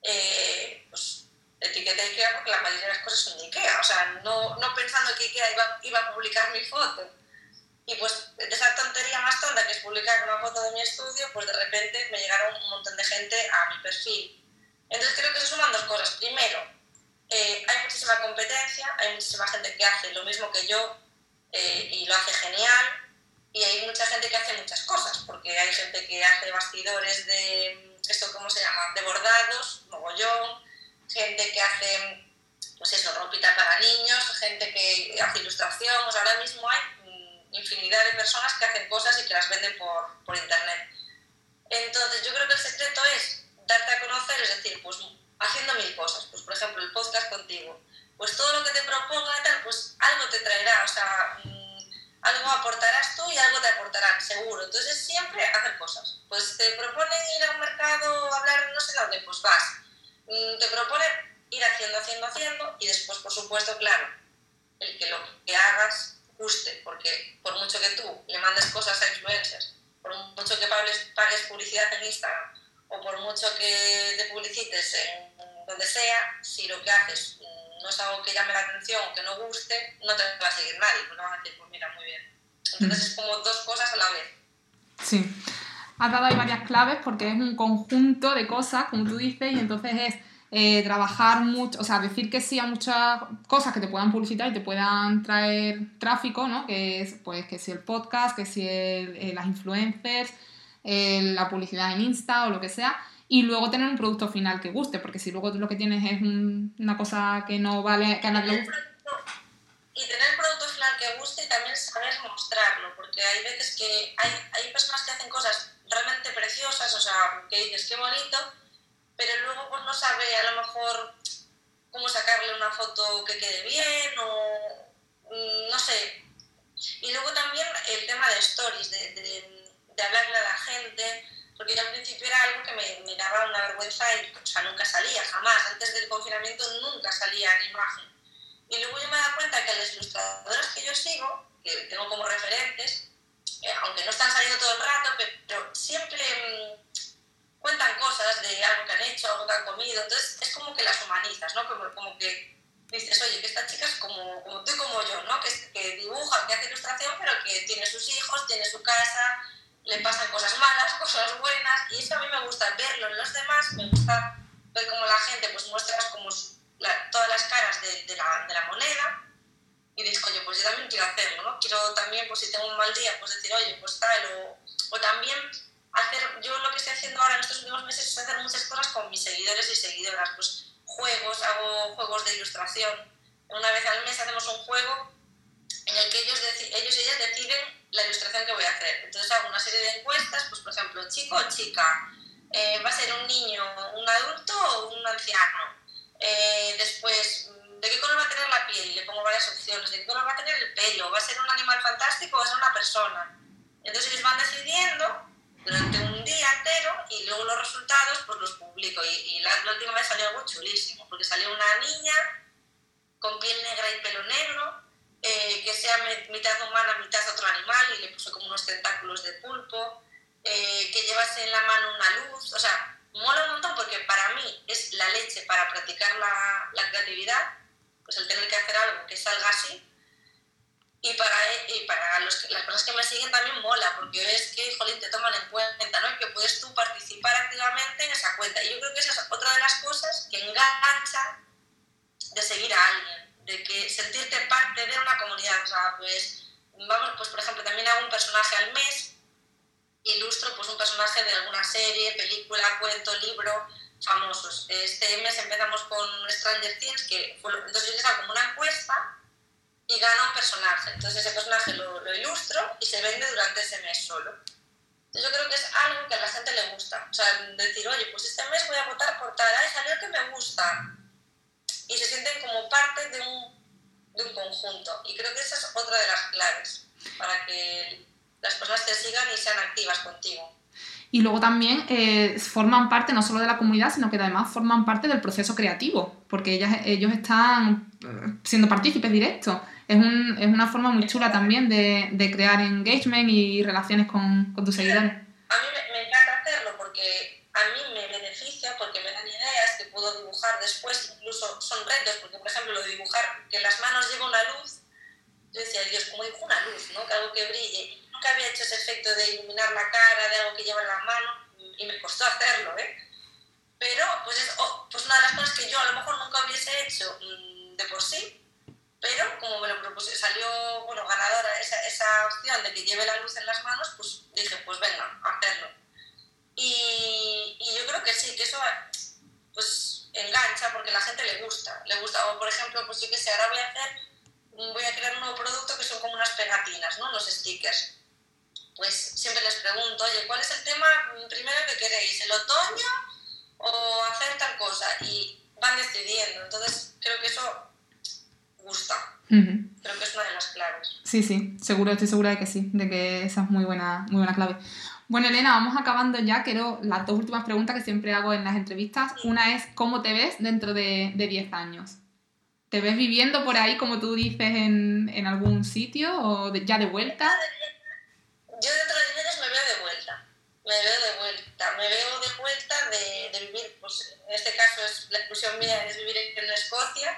eh, pues etiqueta IKEA porque la mayoría de las cosas son de IKEA, o sea, no, no pensando que IKEA iba, iba, a publicar mi foto. Y pues de esa tontería más tonta que es publicar una foto de mi estudio, pues de repente me llegaron un montón de gente a mi perfil. Entonces creo que se suman dos cosas. Primero, eh, hay muchísima competencia, hay muchísima gente que hace lo mismo que yo, eh, y lo hace genial. Y hay mucha gente que hace muchas cosas, porque hay gente que hace bastidores de, esto cómo se llama, de bordados, mogollón, gente que hace, pues eso, ropita para niños, gente que hace ilustración, ahora mismo hay infinidad de personas que hacen cosas y que las venden por, por internet. Entonces yo creo que el secreto es darte a conocer, es decir, pues haciendo mil cosas, pues por ejemplo el podcast contigo, pues todo lo que te proponga tal, pues algo te traerá, o sea, mm, algo aportarás tú y algo te aportarán, seguro. Entonces siempre hacer cosas. Pues te proponen ir a un mercado, hablar no sé dónde, pues vas. Mm, te proponen ir haciendo, haciendo, haciendo y después, por supuesto, claro, el que lo que hagas guste, porque por mucho que tú le mandes cosas a influencers, por mucho que pagues, pagues publicidad en Instagram o por mucho que te publicites en donde sea, si lo que haces no es algo que llame la atención o que no guste, no te va a seguir nadie, pues no van a decir, pues mira, muy bien. Entonces es como dos cosas a la vez. Sí. has dado ahí varias claves porque es un conjunto de cosas, como tú dices, y entonces es eh, trabajar mucho, o sea, decir que sí a muchas cosas que te puedan publicitar y te puedan traer tráfico, ¿no? Que es, pues, que si el podcast, que si el, las influencers, la publicidad en Insta o lo que sea, y luego tener un producto final que guste, porque si luego lo que tienes es una cosa que no vale, que a nadie le gusta. Y tener el producto final que guste y también saber mostrarlo, porque hay veces que hay, hay personas que hacen cosas realmente preciosas, o sea, que dices qué bonito, pero luego pues no sabe a lo mejor cómo sacarle una foto que quede bien o mm, no sé. Y luego también el tema de stories, de, de, de hablarle a la gente, porque yo al principio era algo que me, me daba una vergüenza y o sea, nunca salía, jamás. Antes del confinamiento nunca salía en imagen. Y luego yo me dado cuenta que las ilustradoras que yo sigo, que tengo como referentes, eh, aunque no están saliendo todo el rato, pero siempre mm, cuentan cosas de algo que han hecho, algo que han comido. Entonces es como que las humanizas, ¿no? Como, como que dices, oye, que esta chica es como, como tú y como yo, ¿no? Que, que dibuja, que hace ilustración, pero que tiene sus hijos, tiene su casa, le pasan cosas malas, cosas buenas, y eso a mí me gusta verlo en los demás, me gusta ver cómo la gente pues muestra como todas las caras de, de, la, de, la, moneda, y dices, oye, pues yo también quiero hacerlo, ¿no? Quiero también, pues si tengo un mal día, pues decir, oye, pues tal, o, o también hacer, yo lo que estoy haciendo ahora en estos últimos meses es hacer muchas cosas con mis seguidores y seguidoras, pues juegos, hago juegos de ilustración, una vez al mes hacemos un juego en el que ellos, ellos y ellas deciden la ilustración que voy a hacer. Entonces hago una serie de encuestas, pues por ejemplo, chico o chica, eh, va a ser un niño, un adulto o un anciano. Eh, después, ¿de qué color va a tener la piel? Le pongo varias opciones. ¿De qué color va a tener el pelo? ¿Va a ser un animal fantástico o va a ser una persona? Entonces ellos van decidiendo durante un día entero y luego los resultados pues los publico. Y, la, la, última vez salió algo chulísimo, porque salió una niña con piel negra y pelo negro, eh, que sea mitad humana, mitad otro animal, y le puso como unos tentáculos de pulpo, eh, que llevase en la mano una luz, o sea, mola un montón porque para mí es la leche para practicar la, la creatividad, pues el tener que hacer algo que salga así, y para, y para los, las personas que me siguen también mola, porque ves que, jolín, te toman en cuenta, ¿no? Que puedes tú participar activamente en esa cuenta. Y yo creo que esa es otra de las cosas que engancha de seguir a alguien de que sentirte parte de una comunidad. O sea, pues, vamos, pues por ejemplo, también hago un personaje al mes, ilustro pues un personaje de alguna serie, película, cuento, libro, famosos. Este mes empezamos con Stranger Things, que fue, entonces yo les hago como una encuesta y gana un personaje. Entonces ese personaje lo, lo, ilustro y se vende durante ese mes solo. Entonces yo creo que es algo que a la gente le gusta. O sea, decir, oye, pues este mes voy a votar por tal, ay, salió que me gusta y se sienten como parte de un, de un conjunto. Y creo que esa es otra de las claves para que las personas te sigan y sean activas contigo. Y luego también eh, forman parte no solo de la comunidad, sino que además forman parte del proceso creativo, porque ellas, ellos están eh, siendo partícipes directos. Es, un, es una forma muy chula también de, de crear engagement y relaciones con, con tus seguidores. A mí me, me encanta hacerlo porque a mí me beneficia, porque me dan ideas que puedo dibujar después, incluso son retos, porque por ejemplo lo de dibujar que las manos lleva una luz, yo decía, Dios, ¿cómo dibujo una luz? ¿no? Que algo que brille. nunca había hecho ese efecto de iluminar la cara, de algo que lleva en la mano, y me costó hacerlo, ¿eh? Pero pues es oh, pues una de las cosas que yo a lo mejor nunca hubiese hecho mmm, de por sí, pero como me lo propuse, salió bueno, ganadora esa, esa opción de que lleve la luz en las manos, pues dije, pues venga, hacerlo. Y, y yo creo que sí, que eso pues engancha porque a la gente le gusta. Le gusta, o por ejemplo, pues yo que sé, ahora voy a hacer, voy a crear un nuevo producto que son como unas pegatinas, ¿no? Los stickers. Pues siempre les pregunto, oye, ¿cuál es el tema primero que queréis? ¿El otoño o hacer tal cosa? Y van decidiendo. Entonces creo que eso gusta. Creo que es una de las claves. Sí, sí, seguro, estoy segura de que sí, de que esa es muy buena, muy buena clave. Bueno, Elena, vamos acabando ya. Quiero las dos últimas preguntas que siempre hago en las entrevistas. Una es, ¿cómo te ves dentro de, de 10 años? ¿Te ves viviendo por ahí, como tú dices, en, en algún sitio o ya de vuelta? Yo dentro de 10 años me veo de vuelta. Me veo de vuelta. Me veo de vuelta de, de vivir, pues en este caso es la inclusión mía es vivir en Escocia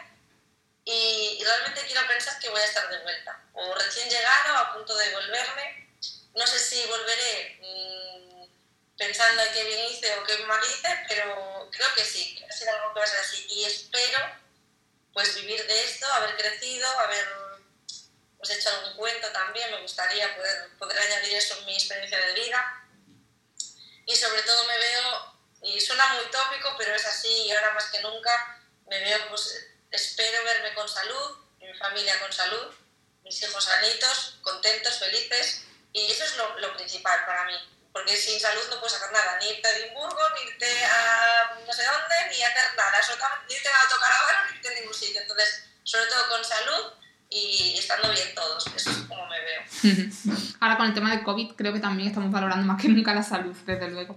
y, y realmente quiero pensar que voy a estar de vuelta. O recién llegado, a punto de volverme no sé si volveré mmm, pensando en qué bien hice o qué mal hice, pero creo que sí, ha algo que va a ser así. Y espero pues vivir de esto, haber crecido, haber pues, hecho algún cuento también, me gustaría poder, poder añadir eso en mi experiencia de vida. Y sobre todo me veo, y suena muy tópico, pero es así, y ahora más que nunca me veo, pues espero verme con salud, mi familia con salud, mis hijos sanitos, contentos, felices, y eso es lo, lo principal para mí porque sin salud no puedes hacer nada, ni irte a Edimburgo, ni irte a no sé dónde, ni hacer nada, ni irte a tocar a ni irte a ningún sitio. Entonces, sobre todo con salud y estando bien todos, eso es como me veo. Ahora con el tema del COVID creo que también estamos valorando más que nunca la salud, desde luego.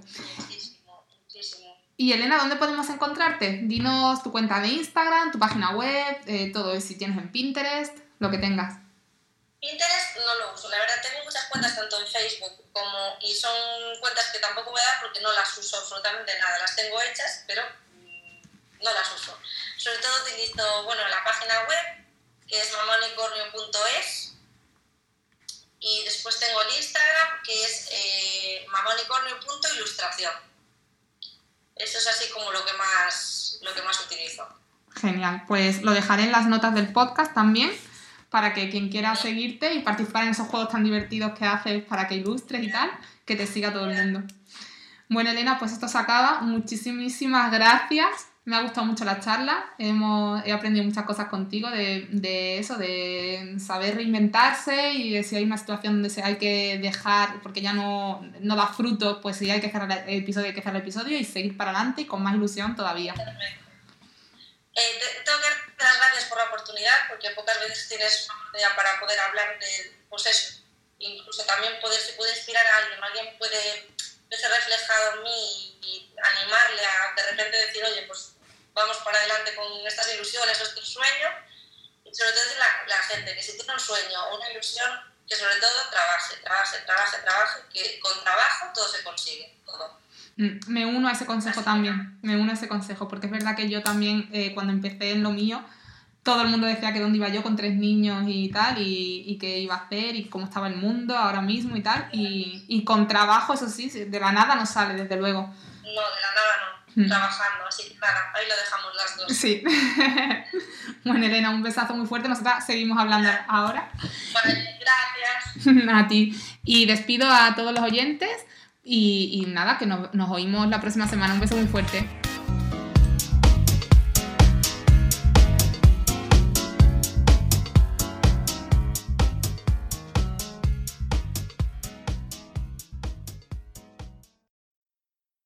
Y Elena, ¿dónde podemos encontrarte? Dinos tu cuenta de Instagram, tu página web, eh, todo, si tienes en Pinterest, lo que tengas. Pinterest no lo uso, la verdad tengo muchas cuentas tanto en Facebook como y son cuentas que tampoco voy a dar porque no las uso absolutamente nada, las tengo hechas, pero no las uso. Sobre todo utilizo, bueno, la página web, que es mamonicornio.es, y después tengo el Instagram, que es eh, mamonicornio.ilustración. Eso es así como lo que más, lo que más utilizo. Genial, pues lo dejaré en las notas del podcast también para que quien quiera seguirte y participar en esos juegos tan divertidos que haces para que ilustres y tal, que te siga todo el mundo. Bueno, Elena, pues esto se acaba. Muchísimas gracias. Me ha gustado mucho la charla. Hemos, he aprendido muchas cosas contigo de, de, eso, de saber reinventarse y si hay una situación donde se hay que dejar, porque ya no, no da frutos, pues si hay que cerrar el episodio, hay que cerrar el episodio y seguir para adelante y con más ilusión todavía. Eh, tengo que dar las gracias por la oportunidad, porque pocas veces tienes una oportunidad para poder hablar de, pues eso, incluso también poder, se puede inspirar a alguien, alguien puede verse reflejado en mí y, animarle a de repente decir, oye, pues vamos para adelante con estas ilusiones o este sueño. Y sobre todo la, la gente, que si tiene un sueño o una ilusión, que sobre todo trabaje, trabaje, trabaje, trabaje, que con trabajo todo se consigue, todo. Mm, me uno a ese consejo también, me uno a ese consejo, porque es verdad que yo también, eh, cuando empecé en lo mío, todo el mundo decía que dónde iba yo con tres niños y tal, y, y qué iba a hacer, y cómo estaba el mundo ahora mismo y tal, y, y, con trabajo, eso sí, de la nada no sale, desde luego. No, de la nada no. Trabajando, así que nada, ahí lo dejamos las dos. Sí. bueno, Elena, un besazo muy fuerte, nosotras seguimos hablando ahora. Vale, gracias. a ti. Y despido a todos los oyentes. Y, y nada, que nos, nos oímos la próxima semana. Un beso muy fuerte.